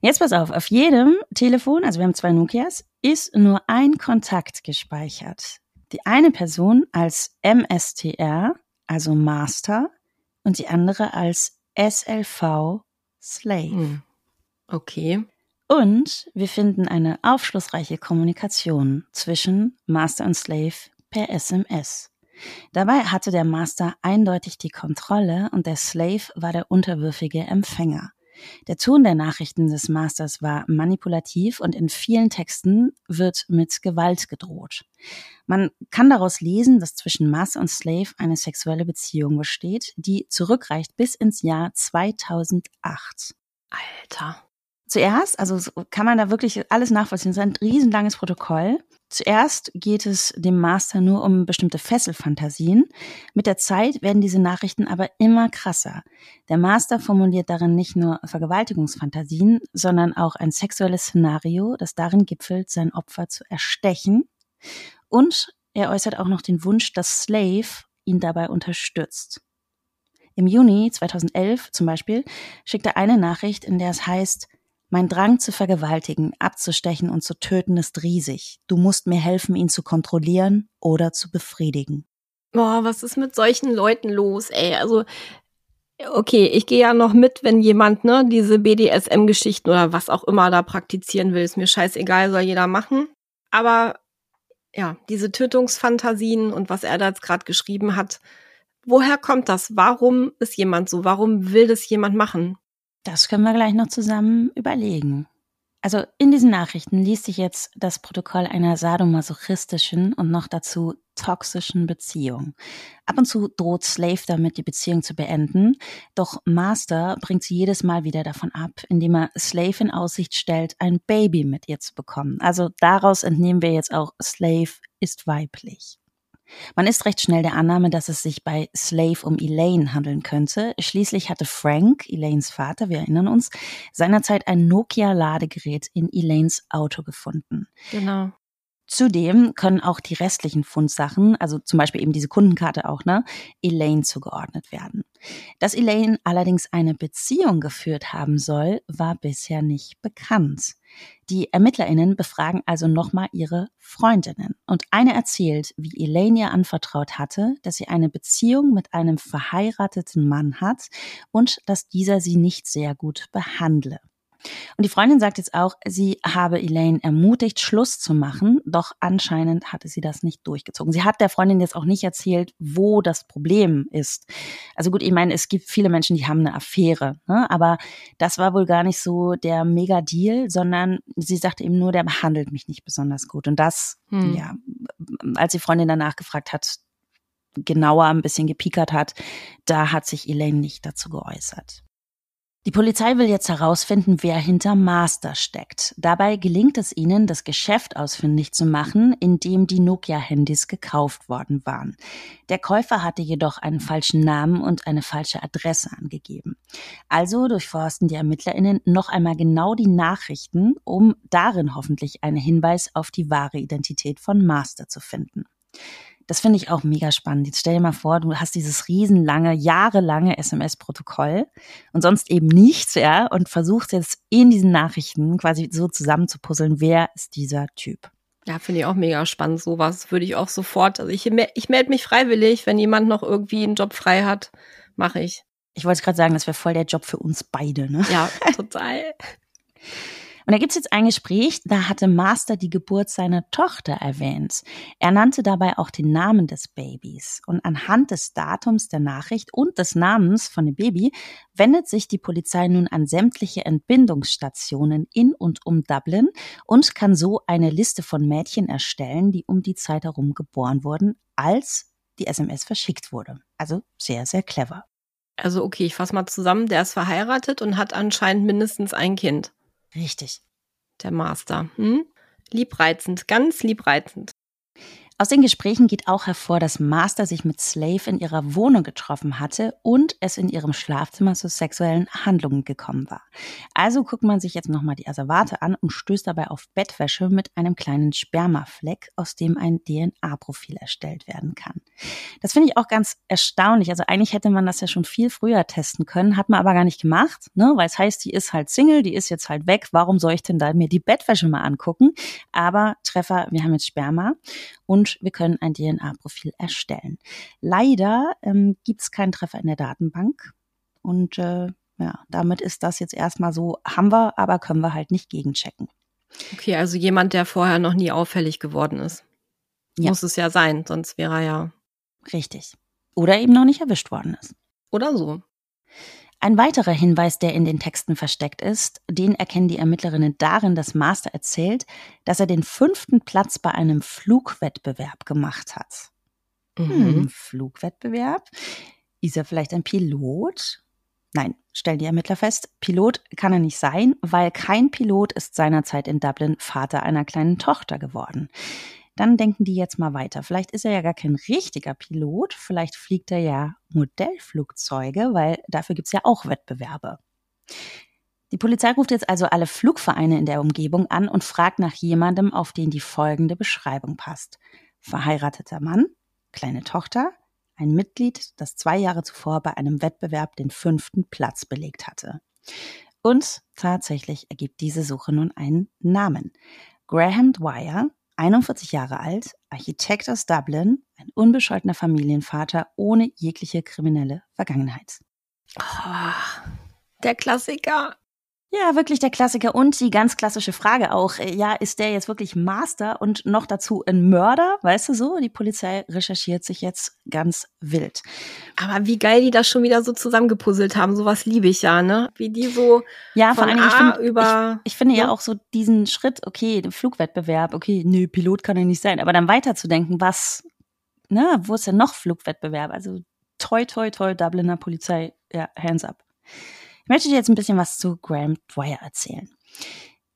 Jetzt pass auf, auf jedem Telefon, also wir haben zwei Nokias, ist nur ein Kontakt gespeichert. Die eine Person als MSTR, also Master, und die andere als SLV Slave. Hm. Okay. Und wir finden eine aufschlussreiche Kommunikation zwischen Master und Slave per SMS. Dabei hatte der Master eindeutig die Kontrolle und der Slave war der unterwürfige Empfänger. Der Ton der Nachrichten des Masters war manipulativ und in vielen Texten wird mit Gewalt gedroht. Man kann daraus lesen, dass zwischen Master und Slave eine sexuelle Beziehung besteht, die zurückreicht bis ins Jahr 2008. Alter. Zuerst, also kann man da wirklich alles nachvollziehen, es ist ein riesenlanges Protokoll. Zuerst geht es dem Master nur um bestimmte Fesselfantasien. Mit der Zeit werden diese Nachrichten aber immer krasser. Der Master formuliert darin nicht nur Vergewaltigungsfantasien, sondern auch ein sexuelles Szenario, das darin gipfelt, sein Opfer zu erstechen. Und er äußert auch noch den Wunsch, dass Slave ihn dabei unterstützt. Im Juni 2011 zum Beispiel schickt er eine Nachricht, in der es heißt, mein Drang zu vergewaltigen, abzustechen und zu töten ist riesig. Du musst mir helfen, ihn zu kontrollieren oder zu befriedigen. Boah, was ist mit solchen Leuten los, ey? Also, okay, ich gehe ja noch mit, wenn jemand, ne, diese BDSM-Geschichten oder was auch immer da praktizieren will, ist mir scheißegal, soll jeder machen. Aber ja, diese Tötungsfantasien und was er da jetzt gerade geschrieben hat, woher kommt das? Warum ist jemand so? Warum will das jemand machen? Das können wir gleich noch zusammen überlegen. Also in diesen Nachrichten liest sich jetzt das Protokoll einer sadomasochistischen und noch dazu toxischen Beziehung. Ab und zu droht Slave damit, die Beziehung zu beenden, doch Master bringt sie jedes Mal wieder davon ab, indem er Slave in Aussicht stellt, ein Baby mit ihr zu bekommen. Also daraus entnehmen wir jetzt auch, Slave ist weiblich. Man ist recht schnell der Annahme, dass es sich bei Slave um Elaine handeln könnte. Schließlich hatte Frank, Elaines Vater, wir erinnern uns, seinerzeit ein Nokia-Ladegerät in Elaines Auto gefunden. Genau. Zudem können auch die restlichen Fundsachen, also zum Beispiel eben diese Kundenkarte auch, ne, Elaine zugeordnet werden. Dass Elaine allerdings eine Beziehung geführt haben soll, war bisher nicht bekannt. Die ErmittlerInnen befragen also nochmal ihre Freundinnen. Und eine erzählt, wie Elaine ihr anvertraut hatte, dass sie eine Beziehung mit einem verheirateten Mann hat und dass dieser sie nicht sehr gut behandle. Und die Freundin sagt jetzt auch, sie habe Elaine ermutigt, Schluss zu machen, doch anscheinend hatte sie das nicht durchgezogen. Sie hat der Freundin jetzt auch nicht erzählt, wo das Problem ist. Also gut, ich meine, es gibt viele Menschen, die haben eine Affäre, ne? aber das war wohl gar nicht so der Mega-Deal, sondern sie sagte eben nur, der behandelt mich nicht besonders gut. Und das, hm. ja, als die Freundin danach gefragt hat, genauer ein bisschen gepiekert hat, da hat sich Elaine nicht dazu geäußert. Die Polizei will jetzt herausfinden, wer hinter Master steckt. Dabei gelingt es ihnen, das Geschäft ausfindig zu machen, in dem die Nokia-Handys gekauft worden waren. Der Käufer hatte jedoch einen falschen Namen und eine falsche Adresse angegeben. Also durchforsten die ErmittlerInnen noch einmal genau die Nachrichten, um darin hoffentlich einen Hinweis auf die wahre Identität von Master zu finden. Das finde ich auch mega spannend. Jetzt stell dir mal vor, du hast dieses riesenlange, jahrelange SMS-Protokoll und sonst eben nichts, ja, und versuchst jetzt in diesen Nachrichten quasi so zusammenzupuzzeln, wer ist dieser Typ. Ja, finde ich auch mega spannend. Sowas würde ich auch sofort. Also ich, ich melde mich freiwillig, wenn jemand noch irgendwie einen Job frei hat, mache ich. Ich wollte gerade sagen, das wäre voll der Job für uns beide, ne? Ja, total. Und da gibt's jetzt ein Gespräch, da hatte Master die Geburt seiner Tochter erwähnt. Er nannte dabei auch den Namen des Babys. Und anhand des Datums der Nachricht und des Namens von dem Baby wendet sich die Polizei nun an sämtliche Entbindungsstationen in und um Dublin und kann so eine Liste von Mädchen erstellen, die um die Zeit herum geboren wurden, als die SMS verschickt wurde. Also sehr, sehr clever. Also okay, ich fasse mal zusammen, der ist verheiratet und hat anscheinend mindestens ein Kind. Richtig. Der Master. Hm? Liebreizend, ganz liebreizend. Aus den Gesprächen geht auch hervor, dass Master sich mit Slave in ihrer Wohnung getroffen hatte und es in ihrem Schlafzimmer zu sexuellen Handlungen gekommen war. Also guckt man sich jetzt nochmal die Asservate an und stößt dabei auf Bettwäsche mit einem kleinen Spermafleck, aus dem ein DNA-Profil erstellt werden kann. Das finde ich auch ganz erstaunlich. Also eigentlich hätte man das ja schon viel früher testen können, hat man aber gar nicht gemacht, ne? weil es heißt, die ist halt Single, die ist jetzt halt weg. Warum soll ich denn da mir die Bettwäsche mal angucken? Aber Treffer, wir haben jetzt Sperma und wir können ein DNA-Profil erstellen. Leider ähm, gibt es keinen Treffer in der Datenbank und äh, ja, damit ist das jetzt erstmal so, haben wir, aber können wir halt nicht gegenchecken. Okay, also jemand, der vorher noch nie auffällig geworden ist. Ja. Muss es ja sein, sonst wäre er ja. Richtig. Oder eben noch nicht erwischt worden ist. Oder so. Ein weiterer Hinweis, der in den Texten versteckt ist, den erkennen die Ermittlerinnen darin, dass Master erzählt, dass er den fünften Platz bei einem Flugwettbewerb gemacht hat. Mhm. Hm, Flugwettbewerb? Ist er vielleicht ein Pilot? Nein, stellen die Ermittler fest, Pilot kann er nicht sein, weil kein Pilot ist seinerzeit in Dublin Vater einer kleinen Tochter geworden dann denken die jetzt mal weiter. Vielleicht ist er ja gar kein richtiger Pilot, vielleicht fliegt er ja Modellflugzeuge, weil dafür gibt es ja auch Wettbewerbe. Die Polizei ruft jetzt also alle Flugvereine in der Umgebung an und fragt nach jemandem, auf den die folgende Beschreibung passt. Verheirateter Mann, kleine Tochter, ein Mitglied, das zwei Jahre zuvor bei einem Wettbewerb den fünften Platz belegt hatte. Und tatsächlich ergibt diese Suche nun einen Namen. Graham Dwyer 41 Jahre alt, Architekt aus Dublin, ein unbescholtener Familienvater ohne jegliche kriminelle Vergangenheit. Oh, der Klassiker. Ja, wirklich der Klassiker und die ganz klassische Frage auch, äh, ja, ist der jetzt wirklich Master und noch dazu ein Mörder, weißt du so? Die Polizei recherchiert sich jetzt ganz wild. Aber wie geil die das schon wieder so zusammengepuzzelt haben, sowas liebe ich ja, ne? Wie die so ja, vor allem ich, find, über, ich, ich finde ja. ja auch so diesen Schritt, okay, Flugwettbewerb, okay, nö, Pilot kann ja nicht sein, aber dann weiterzudenken, was, ne, wo ist denn noch Flugwettbewerb? Also toi, toi, toi, Dubliner Polizei, ja, hands up. Möchte dir jetzt ein bisschen was zu Graham Dwyer erzählen.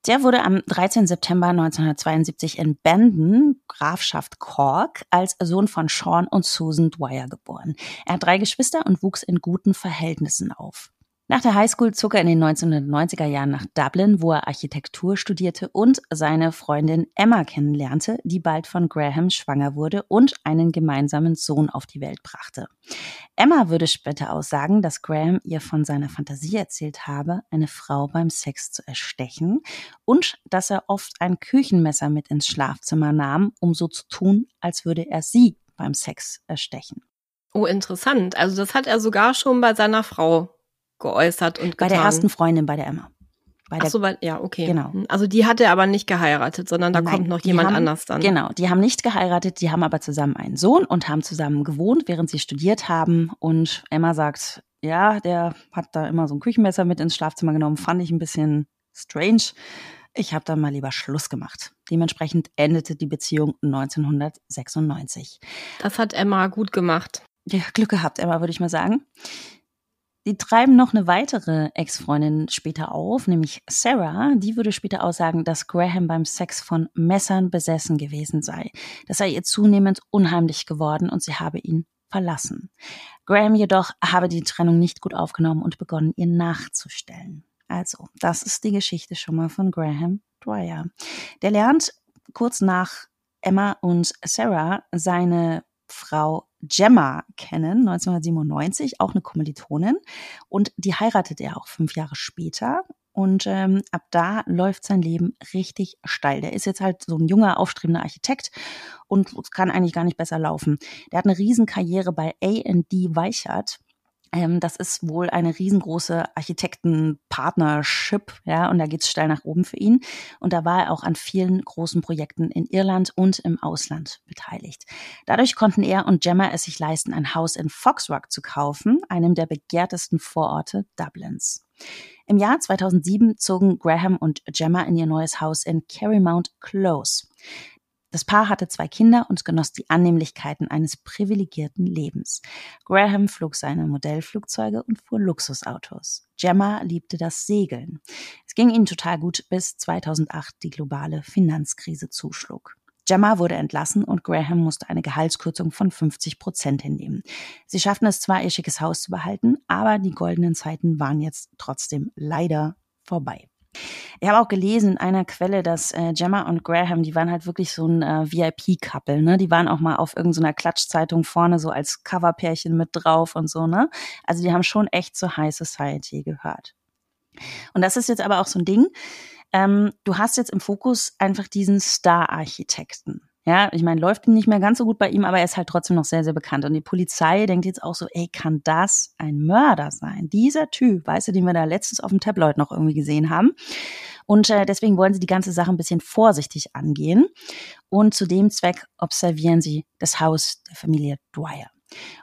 Der wurde am 13. September 1972 in Bandon, Grafschaft Cork, als Sohn von Sean und Susan Dwyer geboren. Er hat drei Geschwister und wuchs in guten Verhältnissen auf. Nach der Highschool zog er in den 1990er Jahren nach Dublin, wo er Architektur studierte und seine Freundin Emma kennenlernte, die bald von Graham schwanger wurde und einen gemeinsamen Sohn auf die Welt brachte. Emma würde später aussagen, dass Graham ihr von seiner Fantasie erzählt habe, eine Frau beim Sex zu erstechen und dass er oft ein Küchenmesser mit ins Schlafzimmer nahm, um so zu tun, als würde er sie beim Sex erstechen. Oh, interessant. Also das hat er sogar schon bei seiner Frau geäußert und getan. Bei der ersten Freundin, bei der Emma. Bei der, Ach so, weil, ja, okay. Genau. Hm, also die hat er aber nicht geheiratet, sondern da Nein, kommt noch jemand haben, anders dann. Genau, die haben nicht geheiratet, die haben aber zusammen einen Sohn und haben zusammen gewohnt, während sie studiert haben. Und Emma sagt, ja, der hat da immer so ein Küchenmesser mit ins Schlafzimmer genommen, fand ich ein bisschen strange. Ich habe dann mal lieber Schluss gemacht. Dementsprechend endete die Beziehung 1996. Das hat Emma gut gemacht. Ja, Glück gehabt, Emma, würde ich mal sagen. Die treiben noch eine weitere Ex-Freundin später auf, nämlich Sarah. Die würde später aussagen, dass Graham beim Sex von Messern besessen gewesen sei. Das sei ihr zunehmend unheimlich geworden und sie habe ihn verlassen. Graham jedoch habe die Trennung nicht gut aufgenommen und begonnen, ihr nachzustellen. Also, das ist die Geschichte schon mal von Graham Dwyer. Der lernt kurz nach Emma und Sarah seine Frau Gemma kennen, 1997, auch eine Kommilitonin. Und die heiratet er auch fünf Jahre später. Und ähm, ab da läuft sein Leben richtig steil. Der ist jetzt halt so ein junger, aufstrebender Architekt und kann eigentlich gar nicht besser laufen. Der hat eine Riesenkarriere bei A&D Weichert das ist wohl eine riesengroße Architektenpartnership, ja, und da geht's steil nach oben für ihn. Und da war er auch an vielen großen Projekten in Irland und im Ausland beteiligt. Dadurch konnten er und Gemma es sich leisten, ein Haus in Foxrock zu kaufen, einem der begehrtesten Vororte Dublins. Im Jahr 2007 zogen Graham und Gemma in ihr neues Haus in Carrymount Close. Das Paar hatte zwei Kinder und genoss die Annehmlichkeiten eines privilegierten Lebens. Graham flog seine Modellflugzeuge und fuhr Luxusautos. Gemma liebte das Segeln. Es ging ihnen total gut, bis 2008 die globale Finanzkrise zuschlug. Gemma wurde entlassen und Graham musste eine Gehaltskürzung von 50 Prozent hinnehmen. Sie schafften es zwar, ihr schickes Haus zu behalten, aber die goldenen Zeiten waren jetzt trotzdem leider vorbei. Ich habe auch gelesen in einer Quelle, dass äh, Gemma und Graham, die waren halt wirklich so ein äh, VIP-Couple, ne? Die waren auch mal auf irgendeiner Klatschzeitung vorne so als Coverpärchen mit drauf und so, ne? Also die haben schon echt zur High Society gehört. Und das ist jetzt aber auch so ein Ding. Ähm, du hast jetzt im Fokus einfach diesen Star-Architekten. Ja, ich meine, läuft nicht mehr ganz so gut bei ihm, aber er ist halt trotzdem noch sehr, sehr bekannt. Und die Polizei denkt jetzt auch so, ey, kann das ein Mörder sein? Dieser Typ, weißt du, den wir da letztens auf dem Tabloid noch irgendwie gesehen haben. Und äh, deswegen wollen sie die ganze Sache ein bisschen vorsichtig angehen. Und zu dem Zweck observieren sie das Haus der Familie Dwyer.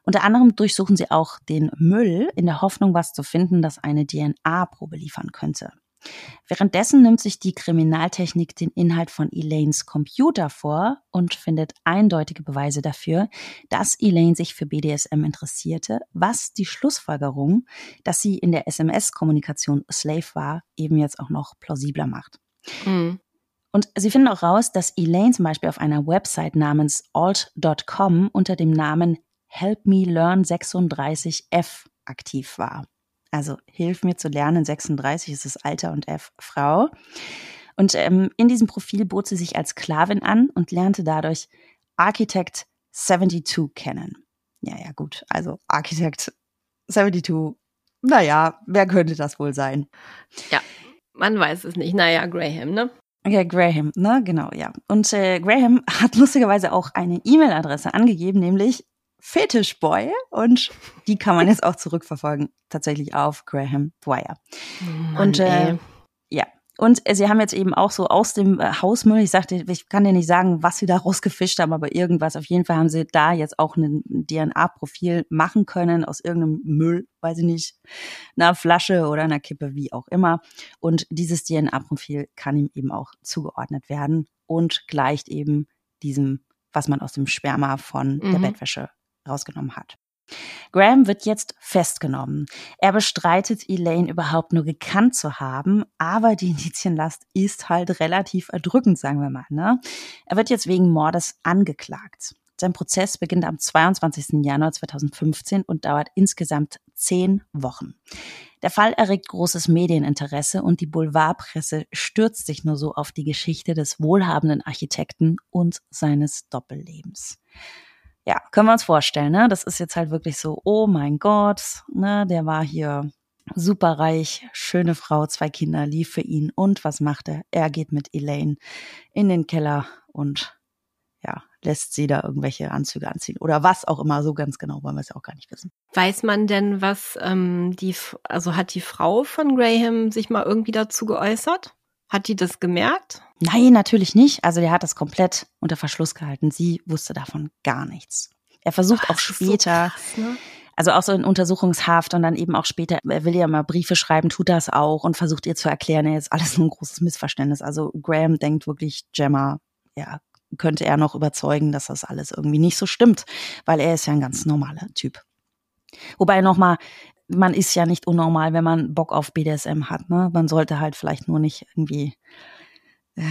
Unter anderem durchsuchen sie auch den Müll in der Hoffnung, was zu finden, das eine DNA-Probe liefern könnte. Währenddessen nimmt sich die Kriminaltechnik den Inhalt von Elaines Computer vor und findet eindeutige Beweise dafür, dass Elaine sich für BDSM interessierte, was die Schlussfolgerung, dass sie in der SMS-Kommunikation Slave war, eben jetzt auch noch plausibler macht. Mhm. Und sie finden auch raus, dass Elaine zum Beispiel auf einer Website namens alt.com unter dem Namen Help Me Learn 36F aktiv war. Also Hilf mir zu lernen, 36 ist das Alter und F Frau. Und ähm, in diesem Profil bot sie sich als Sklavin an und lernte dadurch Architect 72 kennen. Ja, ja, gut. Also Architect 72, naja, wer könnte das wohl sein? Ja, man weiß es nicht. Naja, Graham, ne? Ja, Graham, ne, genau, ja. Und äh, Graham hat lustigerweise auch eine E-Mail-Adresse angegeben, nämlich Fetischboy und die kann man jetzt auch zurückverfolgen, tatsächlich auf Graham Dwyer. Mann, und äh, Ja, und sie haben jetzt eben auch so aus dem äh, Hausmüll, ich sagte, ich kann dir nicht sagen, was sie da rausgefischt haben, aber irgendwas. Auf jeden Fall haben sie da jetzt auch ein DNA-Profil machen können aus irgendeinem Müll, weiß ich nicht, einer Flasche oder einer Kippe, wie auch immer. Und dieses DNA-Profil kann ihm eben auch zugeordnet werden und gleicht eben diesem, was man aus dem Sperma von mhm. der Bettwäsche rausgenommen hat. Graham wird jetzt festgenommen. Er bestreitet, Elaine überhaupt nur gekannt zu haben, aber die Indizienlast ist halt relativ erdrückend, sagen wir mal. Ne? Er wird jetzt wegen Mordes angeklagt. Sein Prozess beginnt am 22. Januar 2015 und dauert insgesamt zehn Wochen. Der Fall erregt großes Medieninteresse und die Boulevardpresse stürzt sich nur so auf die Geschichte des wohlhabenden Architekten und seines Doppellebens ja, können wir uns vorstellen, ne? Das ist jetzt halt wirklich so, oh mein Gott, ne, der war hier superreich, schöne Frau, zwei Kinder, lief für ihn. Und was macht er? Er geht mit Elaine in den Keller und ja, lässt sie da irgendwelche Anzüge anziehen oder was auch immer. So ganz genau wollen wir es ja auch gar nicht wissen. Weiß man denn, was ähm, die, also hat die Frau von Graham sich mal irgendwie dazu geäußert? Hat die das gemerkt? Nein, natürlich nicht. Also der hat das komplett unter Verschluss gehalten. Sie wusste davon gar nichts. Er versucht Ach, auch später, so krass, ne? also auch so in Untersuchungshaft und dann eben auch später, er will ja mal Briefe schreiben, tut das auch und versucht ihr zu erklären, er ist alles nur ein großes Missverständnis. Also Graham denkt wirklich, Gemma, ja, könnte er noch überzeugen, dass das alles irgendwie nicht so stimmt, weil er ist ja ein ganz normaler Typ. Wobei nochmal, man ist ja nicht unnormal, wenn man Bock auf BDSM hat. Ne? Man sollte halt vielleicht nur nicht irgendwie äh,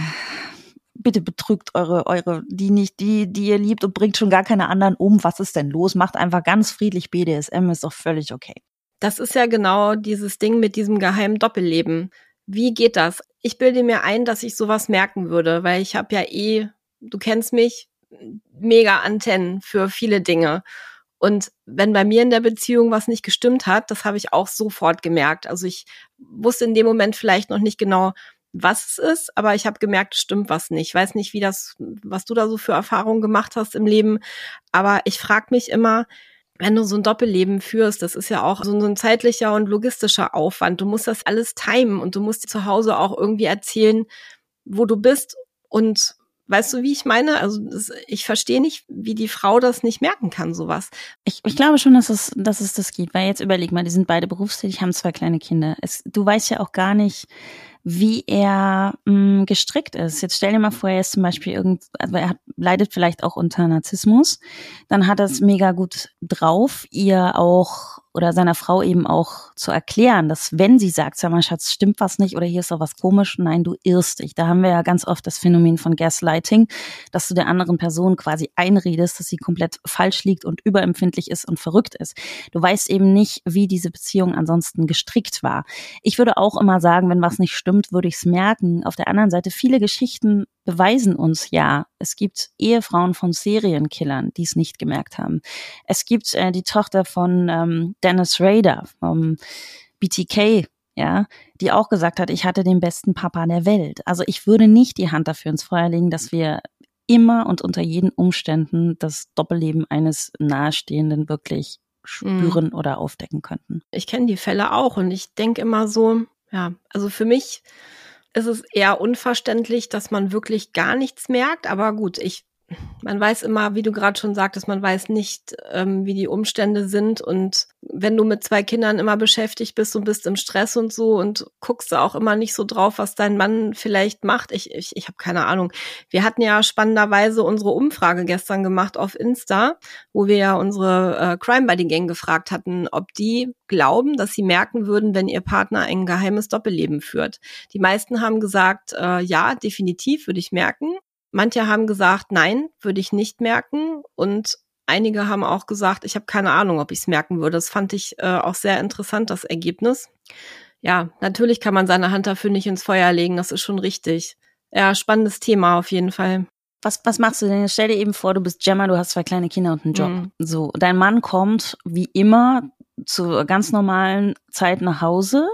bitte betrügt eure, eure, die nicht, die, die ihr liebt und bringt schon gar keine anderen um. Was ist denn los? Macht einfach ganz friedlich BDSM, ist doch völlig okay. Das ist ja genau dieses Ding mit diesem geheimen Doppelleben. Wie geht das? Ich bilde mir ein, dass ich sowas merken würde, weil ich habe ja eh, du kennst mich, mega Antennen für viele Dinge. Und wenn bei mir in der Beziehung was nicht gestimmt hat, das habe ich auch sofort gemerkt. Also ich wusste in dem Moment vielleicht noch nicht genau, was es ist, aber ich habe gemerkt, stimmt was nicht. Ich weiß nicht, wie das, was du da so für Erfahrungen gemacht hast im Leben, aber ich frage mich immer, wenn du so ein Doppelleben führst, das ist ja auch so ein zeitlicher und logistischer Aufwand. Du musst das alles timen und du musst zu Hause auch irgendwie erzählen, wo du bist und Weißt du, wie ich meine? Also das, ich verstehe nicht, wie die Frau das nicht merken kann, sowas. Ich, ich glaube schon, dass es, dass es das gibt, weil jetzt überleg mal, die sind beide berufstätig, haben zwei kleine Kinder. Es, du weißt ja auch gar nicht, wie er mh, mm, gestrickt ist. Jetzt stell dir mal vor, er ist zum Beispiel irgend, also er hat, leidet vielleicht auch unter Narzissmus. Dann hat er es mega gut drauf, ihr auch oder seiner Frau eben auch zu erklären, dass wenn sie sagt, sag mal, Schatz, stimmt was nicht oder hier ist doch was komisch, nein, du irrst dich. Da haben wir ja ganz oft das Phänomen von Gaslighting, dass du der anderen Person quasi einredest, dass sie komplett falsch liegt und überempfindlich ist und verrückt ist. Du weißt eben nicht, wie diese Beziehung ansonsten gestrickt war. Ich würde auch immer sagen, wenn was nicht stimmt, würde ich es merken. Auf der anderen Seite, viele Geschichten beweisen uns ja, es gibt Ehefrauen von Serienkillern, die es nicht gemerkt haben. Es gibt äh, die Tochter von ähm, Dennis Rader vom BTK, ja, die auch gesagt hat, ich hatte den besten Papa der Welt. Also ich würde nicht die Hand dafür ins Feuer legen, dass wir immer und unter jeden Umständen das Doppelleben eines Nahestehenden wirklich spüren mhm. oder aufdecken könnten. Ich kenne die Fälle auch und ich denke immer so, ja, also für mich ist es eher unverständlich, dass man wirklich gar nichts merkt. Aber gut, ich man weiß immer, wie du gerade schon sagtest, man weiß nicht, ähm, wie die Umstände sind. Und wenn du mit zwei Kindern immer beschäftigt bist und bist im Stress und so und guckst auch immer nicht so drauf, was dein Mann vielleicht macht. Ich, ich, ich habe keine Ahnung. Wir hatten ja spannenderweise unsere Umfrage gestern gemacht auf Insta, wo wir ja unsere äh, Crime Buddy Gang gefragt hatten, ob die glauben, dass sie merken würden, wenn ihr Partner ein geheimes Doppelleben führt. Die meisten haben gesagt, äh, ja, definitiv würde ich merken. Manche haben gesagt, nein, würde ich nicht merken. Und einige haben auch gesagt, ich habe keine Ahnung, ob ich es merken würde. Das fand ich äh, auch sehr interessant, das Ergebnis. Ja, natürlich kann man seine Hand dafür nicht ins Feuer legen, das ist schon richtig. Ja, spannendes Thema auf jeden Fall. Was, was machst du denn? Stell dir eben vor, du bist Gemma, du hast zwei kleine Kinder und einen Job. Mhm. So, dein Mann kommt wie immer zur ganz normalen Zeit nach Hause,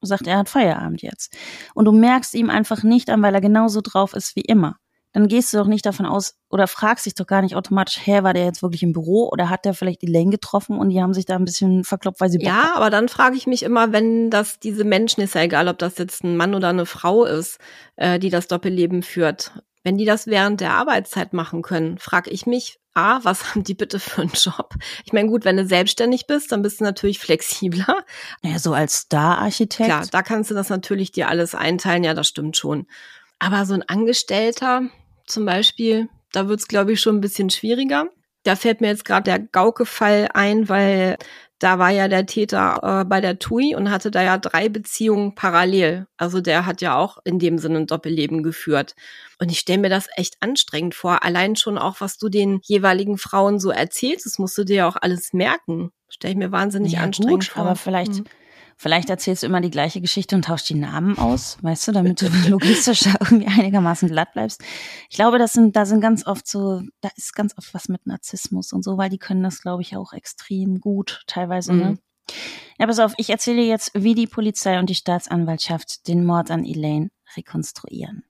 sagt, er hat Feierabend jetzt. Und du merkst ihm einfach nicht an, weil er genauso drauf ist wie immer dann gehst du doch nicht davon aus oder fragst dich doch gar nicht automatisch, hä, war der jetzt wirklich im Büro oder hat der vielleicht Elaine getroffen und die haben sich da ein bisschen verkloppt, weil sie Bock Ja, hatten? aber dann frage ich mich immer, wenn das diese Menschen, ist ja egal, ob das jetzt ein Mann oder eine Frau ist, äh, die das Doppelleben führt, wenn die das während der Arbeitszeit machen können, frage ich mich, A, was haben die bitte für einen Job? Ich meine, gut, wenn du selbstständig bist, dann bist du natürlich flexibler. Ja, so als Star-Architekt. Klar, da kannst du das natürlich dir alles einteilen, ja, das stimmt schon. Aber so ein Angestellter zum Beispiel, da wird's glaube ich, schon ein bisschen schwieriger. Da fällt mir jetzt gerade der Gauke-Fall ein, weil da war ja der Täter äh, bei der TUI und hatte da ja drei Beziehungen parallel. Also der hat ja auch in dem Sinne ein Doppelleben geführt. Und ich stelle mir das echt anstrengend vor. Allein schon auch, was du den jeweiligen Frauen so erzählst, das musst du dir ja auch alles merken. Stelle ich mir wahnsinnig ja, anstrengend gut, vor. aber vielleicht, Hm. Vielleicht erzählst du immer die gleiche Geschichte und tauschst die Namen aus, weißt du, damit du logistisch irgendwie einigermaßen glatt bleibst. Ich glaube, das sind, da sind ganz oft so, da ist ganz oft was mit Narzissmus und so, weil die können das, glaube ich, auch extrem gut, teilweise, ne? Mhm. Ja, pass auf, ich erzähle jetzt, wie die Polizei und die Staatsanwaltschaft den Mord an Elaine rekonstruieren.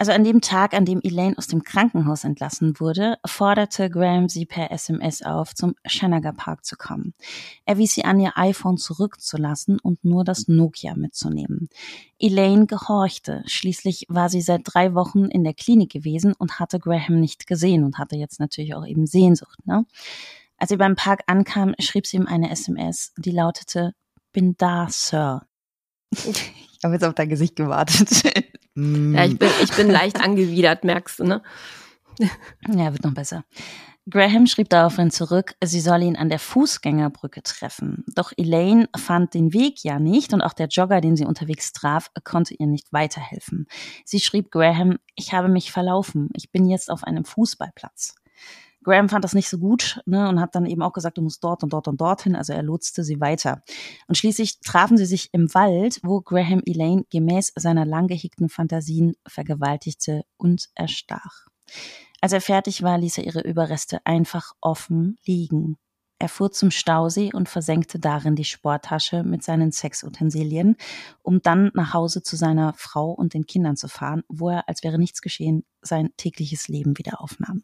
Also an dem Tag, an dem Elaine aus dem Krankenhaus entlassen wurde, forderte Graham sie per SMS auf, zum Shanaga Park zu kommen. Er wies sie an, ihr iPhone zurückzulassen und nur das Nokia mitzunehmen. Elaine gehorchte. Schließlich war sie seit drei Wochen in der Klinik gewesen und hatte Graham nicht gesehen und hatte jetzt natürlich auch eben Sehnsucht. Ne? Als sie beim Park ankam, schrieb sie ihm eine SMS, die lautete, bin da, Sir. Ich habe jetzt auf dein Gesicht gewartet. Ja, ich bin, ich bin leicht angewidert, merkst du, ne? Ja, wird noch besser. Graham schrieb daraufhin zurück, sie solle ihn an der Fußgängerbrücke treffen. Doch Elaine fand den Weg ja nicht und auch der Jogger, den sie unterwegs traf, konnte ihr nicht weiterhelfen. Sie schrieb Graham, ich habe mich verlaufen, ich bin jetzt auf einem Fußballplatz. Graham fand das nicht so gut ne, und hat dann eben auch gesagt, du musst dort und dort und dorthin. Also er lotste sie weiter. Und schließlich trafen sie sich im Wald, wo Graham Elaine gemäß seiner lang gehegten Fantasien vergewaltigte und erstach. Als er fertig war, ließ er ihre Überreste einfach offen liegen. Er fuhr zum Stausee und versenkte darin die Sporttasche mit seinen Sexutensilien, um dann nach Hause zu seiner Frau und den Kindern zu fahren, wo er, als wäre nichts geschehen, sein tägliches Leben wieder aufnahm.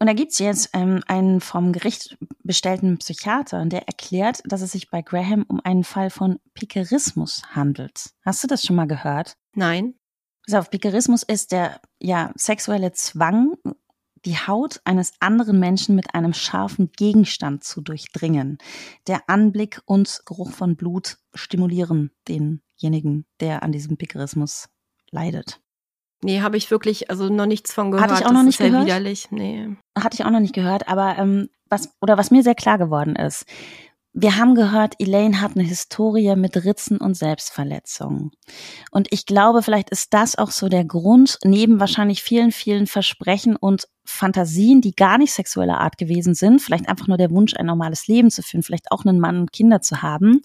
Und da gibt's jetzt ähm, einen vom Gericht bestellten Psychiater, der erklärt, dass es sich bei Graham um einen Fall von Pikerismus handelt. Hast du das schon mal gehört? Nein. Pass auf, Pikerismus ist der ja sexuelle Zwang, die Haut eines anderen Menschen mit einem scharfen Gegenstand zu durchdringen. Der Anblick und Geruch von Blut stimulieren denjenigen, der an diesem Pikerismus leidet. Nee, habe ich wirklich also noch nichts von gehört. Hatte ich auch das noch nicht ist ja gehört? widerlich. Nee. hatte ich auch noch nicht gehört, aber ähm, was oder was mir sehr klar geworden ist, wir haben gehört, Elaine hat eine Historie mit Ritzen und Selbstverletzungen. Und ich glaube, vielleicht ist das auch so der Grund, neben wahrscheinlich vielen, vielen Versprechen und Fantasien, die gar nicht sexueller Art gewesen sind, vielleicht einfach nur der Wunsch, ein normales Leben zu führen, vielleicht auch einen Mann und Kinder zu haben.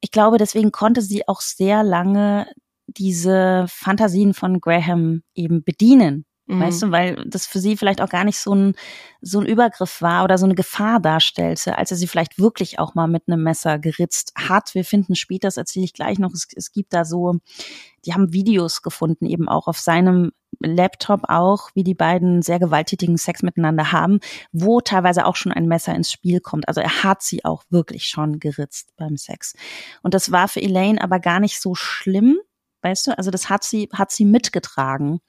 Ich glaube, deswegen konnte sie auch sehr lange diese Fantasien von Graham eben bedienen. Mhm. Weißt du, weil das für sie vielleicht auch gar nicht so ein, so ein Übergriff war oder so eine Gefahr darstellte, als er sie vielleicht wirklich auch mal mit einem Messer geritzt hat. Wir finden später, das erzähle ich gleich noch, es, es gibt da so, die haben Videos gefunden, eben auch auf seinem Laptop auch, wie die beiden sehr gewalttätigen Sex miteinander haben, wo teilweise auch schon ein Messer ins Spiel kommt. Also er hat sie auch wirklich schon geritzt beim Sex. Und das war für Elaine aber gar nicht so schlimm, weißt du? Also das hat sie, hat sie mitgetragen.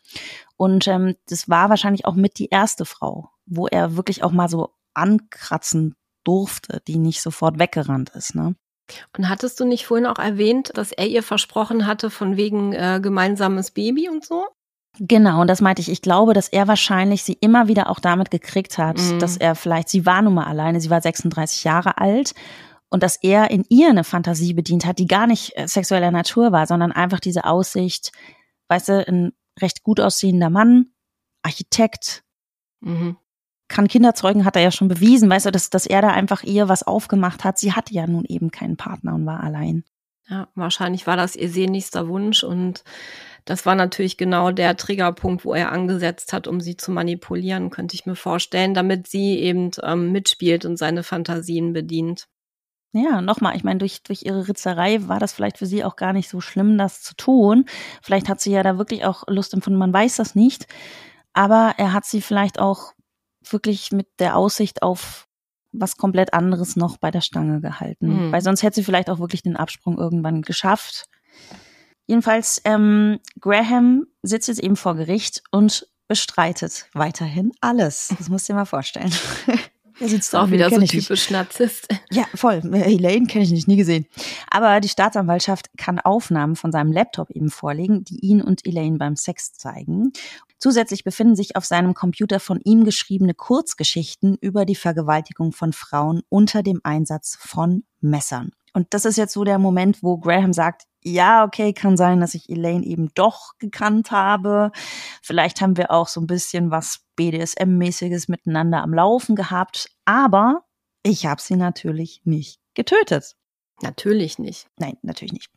Und ähm, das war wahrscheinlich auch mit die erste Frau, wo er wirklich auch mal so ankratzen durfte, die nicht sofort weggerannt ist, ne? Und hattest du nicht vorhin auch erwähnt, dass er ihr versprochen hatte von wegen äh, gemeinsames Baby und so? Genau, und das meinte ich. Ich glaube, dass er wahrscheinlich sie immer wieder auch damit gekriegt hat, Mhm. dass er vielleicht, sie war nun mal alleine, sie war 36 Jahre alt und dass er in ihr eine Fantasie bedient hat, die gar nicht äh, sexueller Natur war, sondern einfach diese Aussicht, weißt du, ein recht gut aussehender Mann, Architekt, Mhm. kann Kinder zeugen, hat er ja schon bewiesen, weißt du, dass, dass er da einfach ihr was aufgemacht hat. Sie hatte ja nun eben keinen Partner und war allein. Ja, wahrscheinlich war das ihr sehnlichster Wunsch und das war natürlich genau der Triggerpunkt, wo er angesetzt hat, um sie zu manipulieren, könnte ich mir vorstellen, damit sie eben ähm, mitspielt und seine Fantasien bedient. Ja, nochmal, ich meine, durch, durch ihre Ritzerei war das vielleicht für sie auch gar nicht so schlimm, das zu tun. Vielleicht hat sie ja da wirklich auch Lust empfunden, man weiß das nicht. Aber er hat sie vielleicht auch wirklich mit der Aussicht auf was komplett anderes noch bei der Stange gehalten. Mhm. Weil sonst hätte sie vielleicht auch wirklich den Absprung irgendwann geschafft. Jedenfalls, ähm, Graham sitzt jetzt eben vor Gericht und bestreitet weiterhin alles. Das musst du dir mal vorstellen. Er sitzt auch wieder so typisch Narzisst. Ja, voll. Elaine kenne ich nicht, nie gesehen. Aber die Staatsanwaltschaft kann Aufnahmen von seinem Laptop eben vorlegen, die ihn und Elaine beim Sex zeigen. Zusätzlich befinden sich auf seinem Computer von ihm geschriebene Kurzgeschichten über die Vergewaltigung von Frauen unter dem Einsatz von Messern. Und das ist jetzt so der Moment, wo Graham sagt, ja, okay, kann sein, dass ich Elaine eben doch gekannt habe. Vielleicht haben wir auch so ein bisschen was BDSM-mäßiges miteinander am Laufen gehabt, aber ich habe sie natürlich nicht getötet. Natürlich nicht. Nein, natürlich nicht.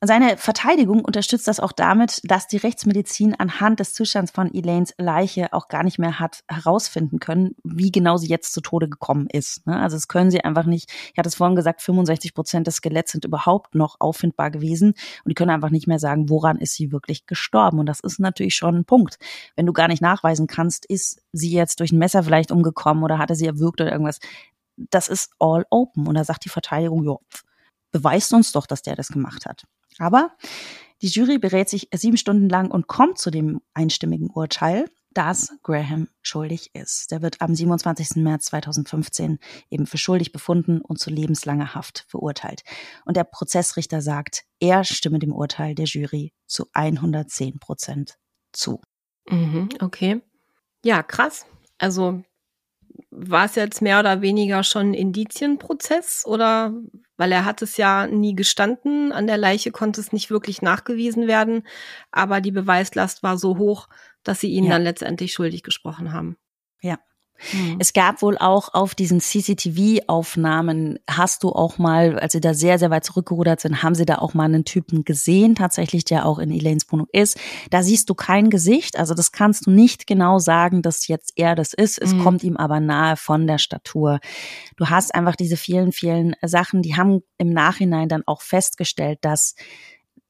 Seine Verteidigung unterstützt das auch damit, dass die Rechtsmedizin anhand des Zustands von Elaines Leiche auch gar nicht mehr hat herausfinden können, wie genau sie jetzt zu Tode gekommen ist. Ne? Also es können sie einfach nicht, ich hatte es vorhin gesagt, 65 Prozent des Skeletts sind überhaupt noch auffindbar gewesen und die können einfach nicht mehr sagen, woran ist sie wirklich gestorben. Und das ist natürlich schon ein Punkt. Wenn du gar nicht nachweisen kannst, ist sie jetzt durch ein Messer vielleicht umgekommen oder hatte sie erwürgt oder irgendwas. Das ist all open. Und da sagt die Verteidigung, jo, beweist uns doch, dass der das gemacht hat. Aber die Jury berät sich sieben Stunden lang und kommt zu dem einstimmigen Urteil, dass Graham schuldig ist. Der wird am 27. März 2015 eben für schuldig befunden und zu lebenslanger Haft verurteilt. Und der Prozessrichter sagt, er stimme dem Urteil der Jury zu 110 Prozent zu. Mhm, okay. Ja, krass. Also war es jetzt mehr oder weniger schon ein Indizienprozess oder weil er hat es ja nie gestanden, an der Leiche konnte es nicht wirklich nachgewiesen werden, aber die Beweislast war so hoch, dass sie ihn ja. dann letztendlich schuldig gesprochen haben. Ja, Mhm. Es gab wohl auch auf diesen CCTV-Aufnahmen, hast du auch mal, als sie da sehr, sehr weit zurückgerudert sind, haben sie da auch mal einen Typen gesehen, tatsächlich, der auch in Elaines Wohnung ist. Da siehst du kein Gesicht, also das kannst du nicht genau sagen, dass jetzt er das ist. Es mhm. kommt ihm aber nahe von der Statur. Du hast einfach diese vielen, vielen Sachen, die haben im Nachhinein dann auch festgestellt, dass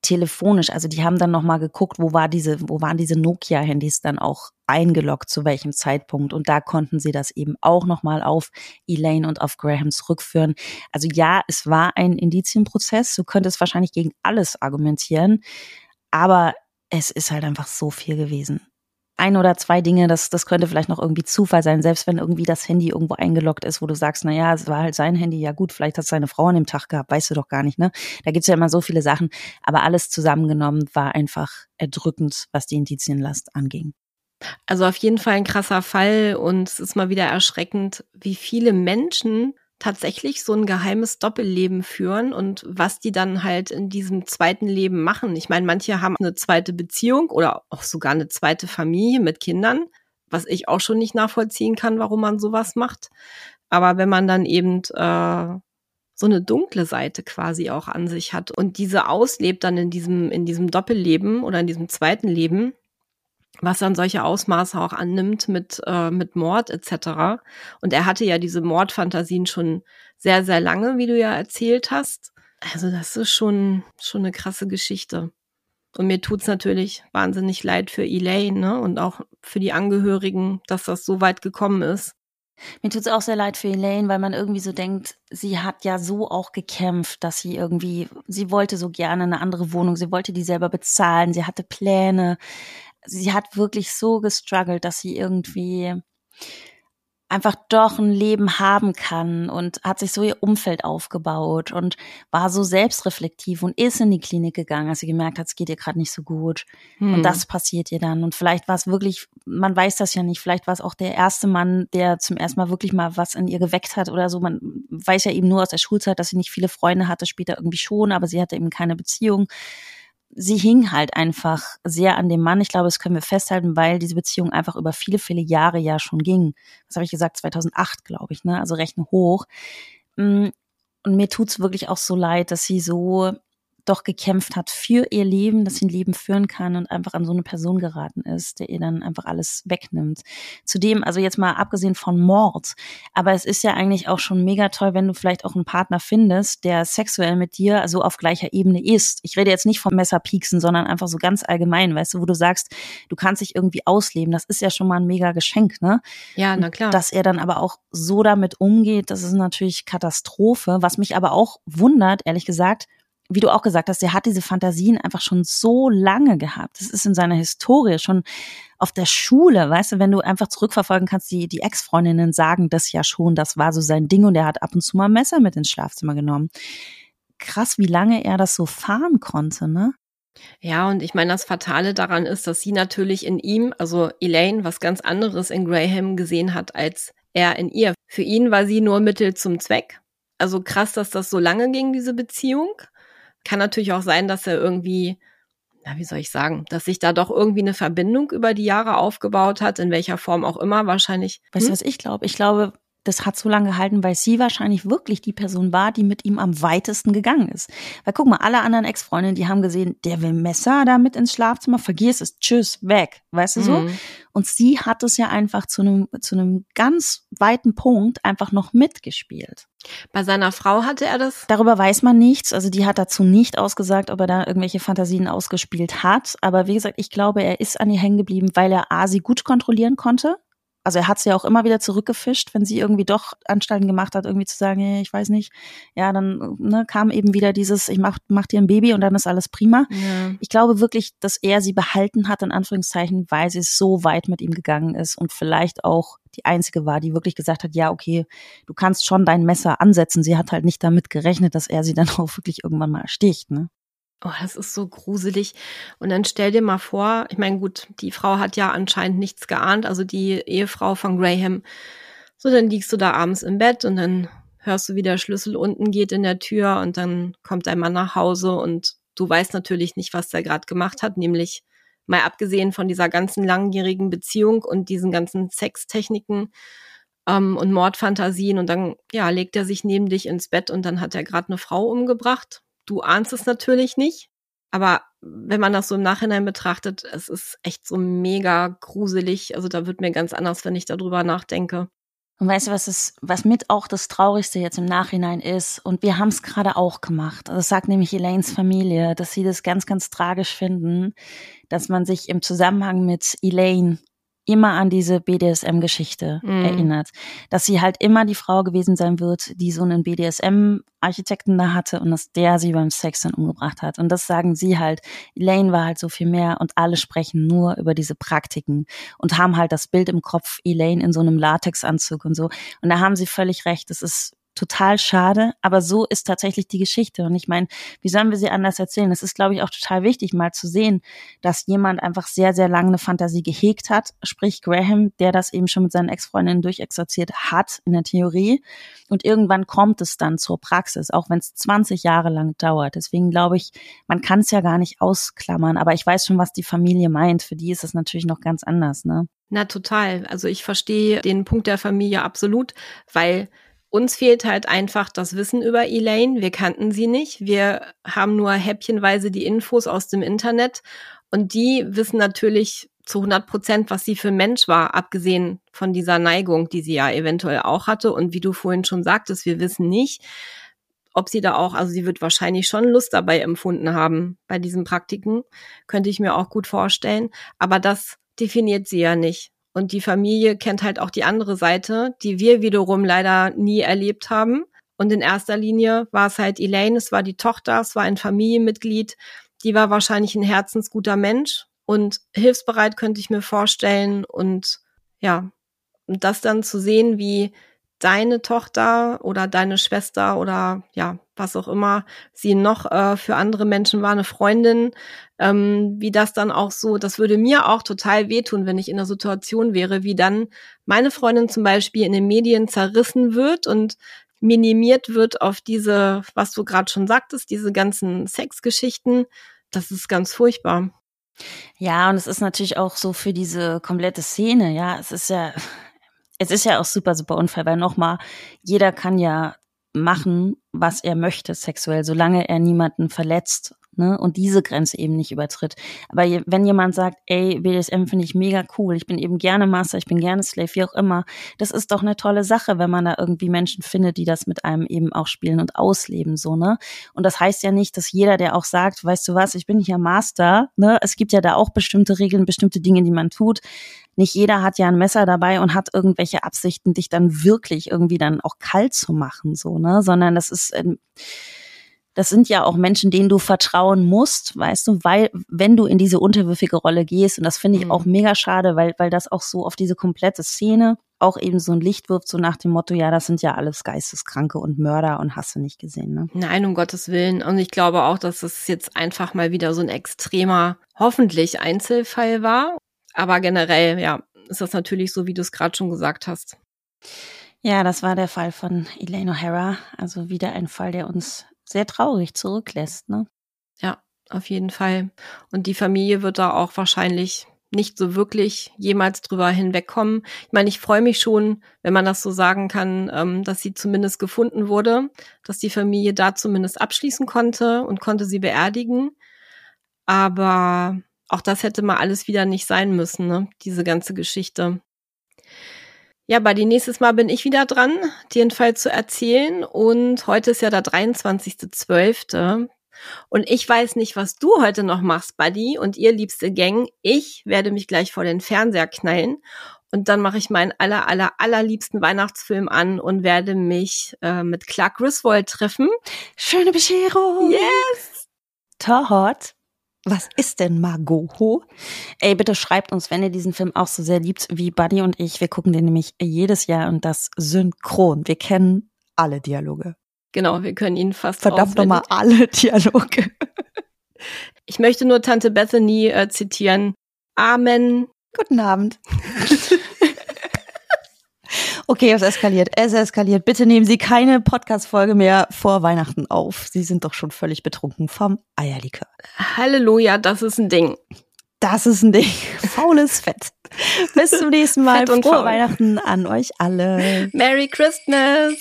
telefonisch, also die haben dann noch mal geguckt, wo war diese, wo waren diese Nokia-Handys dann auch eingeloggt, zu welchem Zeitpunkt. Und da konnten sie das eben auch noch mal auf Elaine und auf Graham zurückführen. Also ja, es war ein Indizienprozess, du könntest wahrscheinlich gegen alles argumentieren, aber es ist halt einfach so viel gewesen ein oder zwei Dinge, das, das könnte vielleicht noch irgendwie Zufall sein, selbst wenn irgendwie das Handy irgendwo eingeloggt ist, wo du sagst, na ja, es war halt sein Handy, ja gut, vielleicht hat seine Frau an dem Tag gehabt, weißt du doch gar nicht, ne? Da gibt's ja immer so viele Sachen, aber alles zusammengenommen war einfach erdrückend, was die Indizienlast anging. Also auf jeden Fall ein krasser Fall und es ist mal wieder erschreckend, wie viele Menschen tatsächlich so ein geheimes Doppelleben führen und was die dann halt in diesem zweiten Leben machen. Ich meine, manche haben eine zweite Beziehung oder auch sogar eine zweite Familie mit Kindern, was ich auch schon nicht nachvollziehen kann, warum man sowas macht. Aber wenn man dann eben äh, so eine dunkle Seite quasi auch an sich hat und diese auslebt dann in diesem in diesem Doppelleben oder in diesem zweiten Leben, was dann solche Ausmaße auch annimmt mit, äh, mit Mord etc. Und er hatte ja diese Mordfantasien schon sehr, sehr lange, wie du ja erzählt hast. Also das ist schon, schon eine krasse Geschichte. Und mir tut's natürlich wahnsinnig leid für Elaine ne? und auch für die Angehörigen, dass das so weit gekommen ist. Mir tut's auch sehr leid für Elaine, weil man irgendwie so denkt, sie hat ja so auch gekämpft, dass sie irgendwie, sie wollte so gerne eine andere Wohnung, sie wollte die selber bezahlen, sie hatte Pläne sie hat wirklich so gestruggelt, dass sie irgendwie einfach doch ein Leben haben kann und hat sich so ihr Umfeld aufgebaut und war so selbstreflektiv und ist in die Klinik gegangen, als sie gemerkt hat, es geht ihr gerade nicht so gut. Hm. Und das passiert ihr dann. Und vielleicht war es wirklich, man weiß das ja nicht, vielleicht war es auch der erste Mann, der zum ersten Mal wirklich mal was in ihr geweckt hat oder so. Man weiß ja eben nur aus der Schulzeit, dass sie nicht viele Freunde hatte, später irgendwie schon, aber sie hatte eben keine Beziehung sie hing halt einfach sehr an dem Mann. Ich glaube, das können wir festhalten, weil diese Beziehung einfach über viele, viele Jahre ja schon ging. Was habe ich gesagt? 2008, glaube ich, ne? Also rechne hoch. Mm, und mir tut's wirklich auch so leid, dass sie so doch gekämpft hat für ihr Leben, dass sie ein Leben führen kann und einfach an so eine Person geraten ist, der ihr dann einfach alles wegnimmt. Zudem, also jetzt mal abgesehen von Mord, aber es ist ja eigentlich auch schon mega toll, wenn du vielleicht auch einen Partner findest, der sexuell mit dir so auf gleicher Ebene ist. Ich rede jetzt nicht vom Messerpieksen, sondern einfach so ganz allgemein, weißt du, wo du sagst, du kannst dich irgendwie ausleben. Das ist ja schon mal ein mega Geschenk, ne? Ja, na klar. Dass er dann aber auch so damit umgeht, das ist natürlich Katastrophe. Was mich aber auch wundert, ehrlich gesagt, wie du auch gesagt hast, er hat diese Fantasien einfach schon so lange gehabt. Das ist in seiner Historie schon auf der Schule, weißt du, wenn du einfach zurückverfolgen kannst, die, die Ex-Freundinnen sagen das ja schon, das war so sein Ding und er hat ab und zu mal Messer mit ins Schlafzimmer genommen. Krass, wie lange er das so fahren konnte, ne? Ja, und ich meine, das Fatale daran ist, dass sie natürlich in ihm, also Elaine, was ganz anderes in Graham gesehen hat, als er in ihr. Für ihn war sie nur Mittel zum Zweck. Also krass, dass das so lange ging, diese Beziehung. Kann natürlich auch sein, dass er irgendwie, na, wie soll ich sagen, dass sich da doch irgendwie eine Verbindung über die Jahre aufgebaut hat, in welcher Form auch immer, wahrscheinlich. Weißt du, hm? was ich glaube? Ich glaube, das hat so lange gehalten, weil sie wahrscheinlich wirklich die Person war, die mit ihm am weitesten gegangen ist. Weil guck mal, alle anderen Ex-Freundinnen, die haben gesehen, der will Messer da mit ins Schlafzimmer, vergiss es, tschüss, weg, weißt du so? Mhm. Und sie hat es ja einfach zu einem, zu einem ganz weiten Punkt einfach noch mitgespielt. Bei seiner Frau hatte er das? Darüber weiß man nichts. Also die hat dazu nicht ausgesagt, ob er da irgendwelche Fantasien ausgespielt hat. Aber wie gesagt, ich glaube, er ist an ihr hängen geblieben, weil er A, sie gut kontrollieren konnte also er hat sie ja auch immer wieder zurückgefischt, wenn sie irgendwie doch Anstalten gemacht hat, irgendwie zu sagen, hey, ich weiß nicht, ja, dann ne, kam eben wieder dieses, ich mach, mach dir ein Baby und dann ist alles prima. Ja. Ich glaube wirklich, dass er sie behalten hat, in Anführungszeichen, weil sie so weit mit ihm gegangen ist und vielleicht auch die einzige war, die wirklich gesagt hat, ja, okay, du kannst schon dein Messer ansetzen. Sie hat halt nicht damit gerechnet, dass er sie dann auch wirklich irgendwann mal sticht, ne? Oh, das ist so gruselig. Und dann stell dir mal vor, ich meine, gut, die Frau hat ja anscheinend nichts geahnt, also die Ehefrau von Graham. So, dann liegst du da abends im Bett und dann hörst du, wie der Schlüssel unten geht in der Tür und dann kommt dein Mann nach Hause und du weißt natürlich nicht, was der gerade gemacht hat, nämlich mal abgesehen von dieser ganzen langjährigen Beziehung und diesen ganzen Sextechniken ähm, und Mordfantasien und dann ja legt er sich neben dich ins Bett und dann hat er gerade eine Frau umgebracht Du ahnst es natürlich nicht, aber wenn man das so im Nachhinein betrachtet, es ist echt so mega gruselig. Also da wird mir ganz anders, wenn ich darüber nachdenke. Und weißt du, was ist, was mit auch das Traurigste jetzt im Nachhinein ist? Und wir haben es gerade auch gemacht. Das sagt nämlich Elaines Familie, dass sie das ganz, ganz tragisch finden, dass man sich im Zusammenhang mit Elaine immer an diese BDSM-Geschichte mm. erinnert. Dass sie halt immer die Frau gewesen sein wird, die so einen BDSM-Architekten da hatte und dass der sie beim Sex dann umgebracht hat. Und das sagen sie halt. Elaine war halt so viel mehr und alle sprechen nur über diese Praktiken und haben halt das Bild im Kopf, Elaine in so einem Latexanzug und so. Und da haben sie völlig recht. Das ist total schade, aber so ist tatsächlich die Geschichte. Und ich meine, wie sollen wir sie anders erzählen? Es ist, glaube ich, auch total wichtig, mal zu sehen, dass jemand einfach sehr, sehr lange eine Fantasie gehegt hat, sprich Graham, der das eben schon mit seinen Ex-Freundinnen durchexerziert hat in der Theorie. Und irgendwann kommt es dann zur Praxis, auch wenn es 20 Jahre lang dauert. Deswegen glaube ich, man kann es ja gar nicht ausklammern, aber ich weiß schon, was die Familie meint. Für die ist es natürlich noch ganz anders, ne? Na, total. Also ich verstehe den Punkt der Familie absolut, weil uns fehlt halt einfach das Wissen über Elaine. Wir kannten sie nicht. Wir haben nur häppchenweise die Infos aus dem Internet. Und die wissen natürlich zu 100 Prozent, was sie für Mensch war, abgesehen von dieser Neigung, die sie ja eventuell auch hatte. Und wie du vorhin schon sagtest, wir wissen nicht, ob sie da auch, also sie wird wahrscheinlich schon Lust dabei empfunden haben bei diesen Praktiken, könnte ich mir auch gut vorstellen. Aber das definiert sie ja nicht. Und die Familie kennt halt auch die andere Seite, die wir wiederum leider nie erlebt haben. Und in erster Linie war es halt Elaine, es war die Tochter, es war ein Familienmitglied, die war wahrscheinlich ein herzensguter Mensch und hilfsbereit könnte ich mir vorstellen. Und ja, und das dann zu sehen, wie deine Tochter oder deine Schwester oder ja, was auch immer sie noch äh, für andere Menschen war, eine Freundin, ähm, wie das dann auch so, das würde mir auch total wehtun, wenn ich in der Situation wäre, wie dann meine Freundin zum Beispiel in den Medien zerrissen wird und minimiert wird auf diese, was du gerade schon sagtest, diese ganzen Sexgeschichten. Das ist ganz furchtbar. Ja, und es ist natürlich auch so für diese komplette Szene, ja, es ist ja, es ist ja auch super, super unfair, weil nochmal, jeder kann ja machen, was er möchte sexuell, solange er niemanden verletzt ne, und diese Grenze eben nicht übertritt. Aber je, wenn jemand sagt, ey, BDSM finde ich mega cool, ich bin eben gerne Master, ich bin gerne Slave, wie auch immer, das ist doch eine tolle Sache, wenn man da irgendwie Menschen findet, die das mit einem eben auch spielen und ausleben, so, ne? Und das heißt ja nicht, dass jeder, der auch sagt, weißt du was, ich bin hier Master, ne, es gibt ja da auch bestimmte Regeln, bestimmte Dinge, die man tut. Nicht jeder hat ja ein Messer dabei und hat irgendwelche Absichten, dich dann wirklich irgendwie dann auch kalt zu machen, so, ne, sondern das ist, ähm, das sind ja auch Menschen, denen du vertrauen musst, weißt du, weil wenn du in diese unterwürfige Rolle gehst, und das finde ich mhm. auch mega schade, weil, weil das auch so auf diese komplette Szene auch eben so ein Licht wirft, so nach dem Motto, ja, das sind ja alles Geisteskranke und Mörder und hast du nicht gesehen, ne? Nein, um Gottes Willen. Und ich glaube auch, dass es jetzt einfach mal wieder so ein extremer, hoffentlich Einzelfall war. Aber generell, ja, ist das natürlich so, wie du es gerade schon gesagt hast. Ja, das war der Fall von Elaine O'Hara. Also wieder ein Fall, der uns sehr traurig zurücklässt, ne? Ja, auf jeden Fall. Und die Familie wird da auch wahrscheinlich nicht so wirklich jemals drüber hinwegkommen. Ich meine, ich freue mich schon, wenn man das so sagen kann, ähm, dass sie zumindest gefunden wurde, dass die Familie da zumindest abschließen konnte und konnte sie beerdigen. Aber auch das hätte mal alles wieder nicht sein müssen, ne? diese ganze Geschichte. Ja, Buddy, nächstes Mal bin ich wieder dran, dir einen Fall zu erzählen. Und heute ist ja der 23.12. Und ich weiß nicht, was du heute noch machst, Buddy und ihr liebste Gang. Ich werde mich gleich vor den Fernseher knallen und dann mache ich meinen aller, aller, allerliebsten Weihnachtsfilm an und werde mich äh, mit Clark Griswold treffen. Schöne Bescherung! Yes! Todd! Was ist denn Margot? Ey, bitte schreibt uns, wenn ihr diesen Film auch so sehr liebt wie Buddy und ich. Wir gucken den nämlich jedes Jahr und das synchron. Wir kennen alle Dialoge. Genau, wir können ihn fast Verdammt nochmal alle Dialoge. Ich möchte nur Tante Bethany äh, zitieren. Amen. Guten Abend. Okay, es eskaliert. Es eskaliert. Bitte nehmen Sie keine Podcast-Folge mehr vor Weihnachten auf. Sie sind doch schon völlig betrunken vom Eierlikör. Halleluja, das ist ein Ding. Das ist ein Ding. Faules Fett. Bis zum nächsten Mal. Frohe faul. Weihnachten an euch alle. Merry Christmas.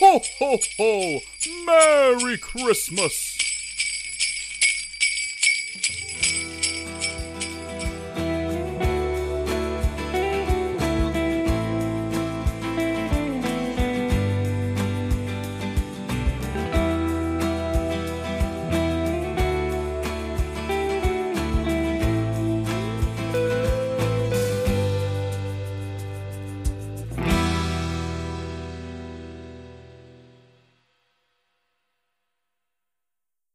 Ho, ho, ho. Merry Christmas.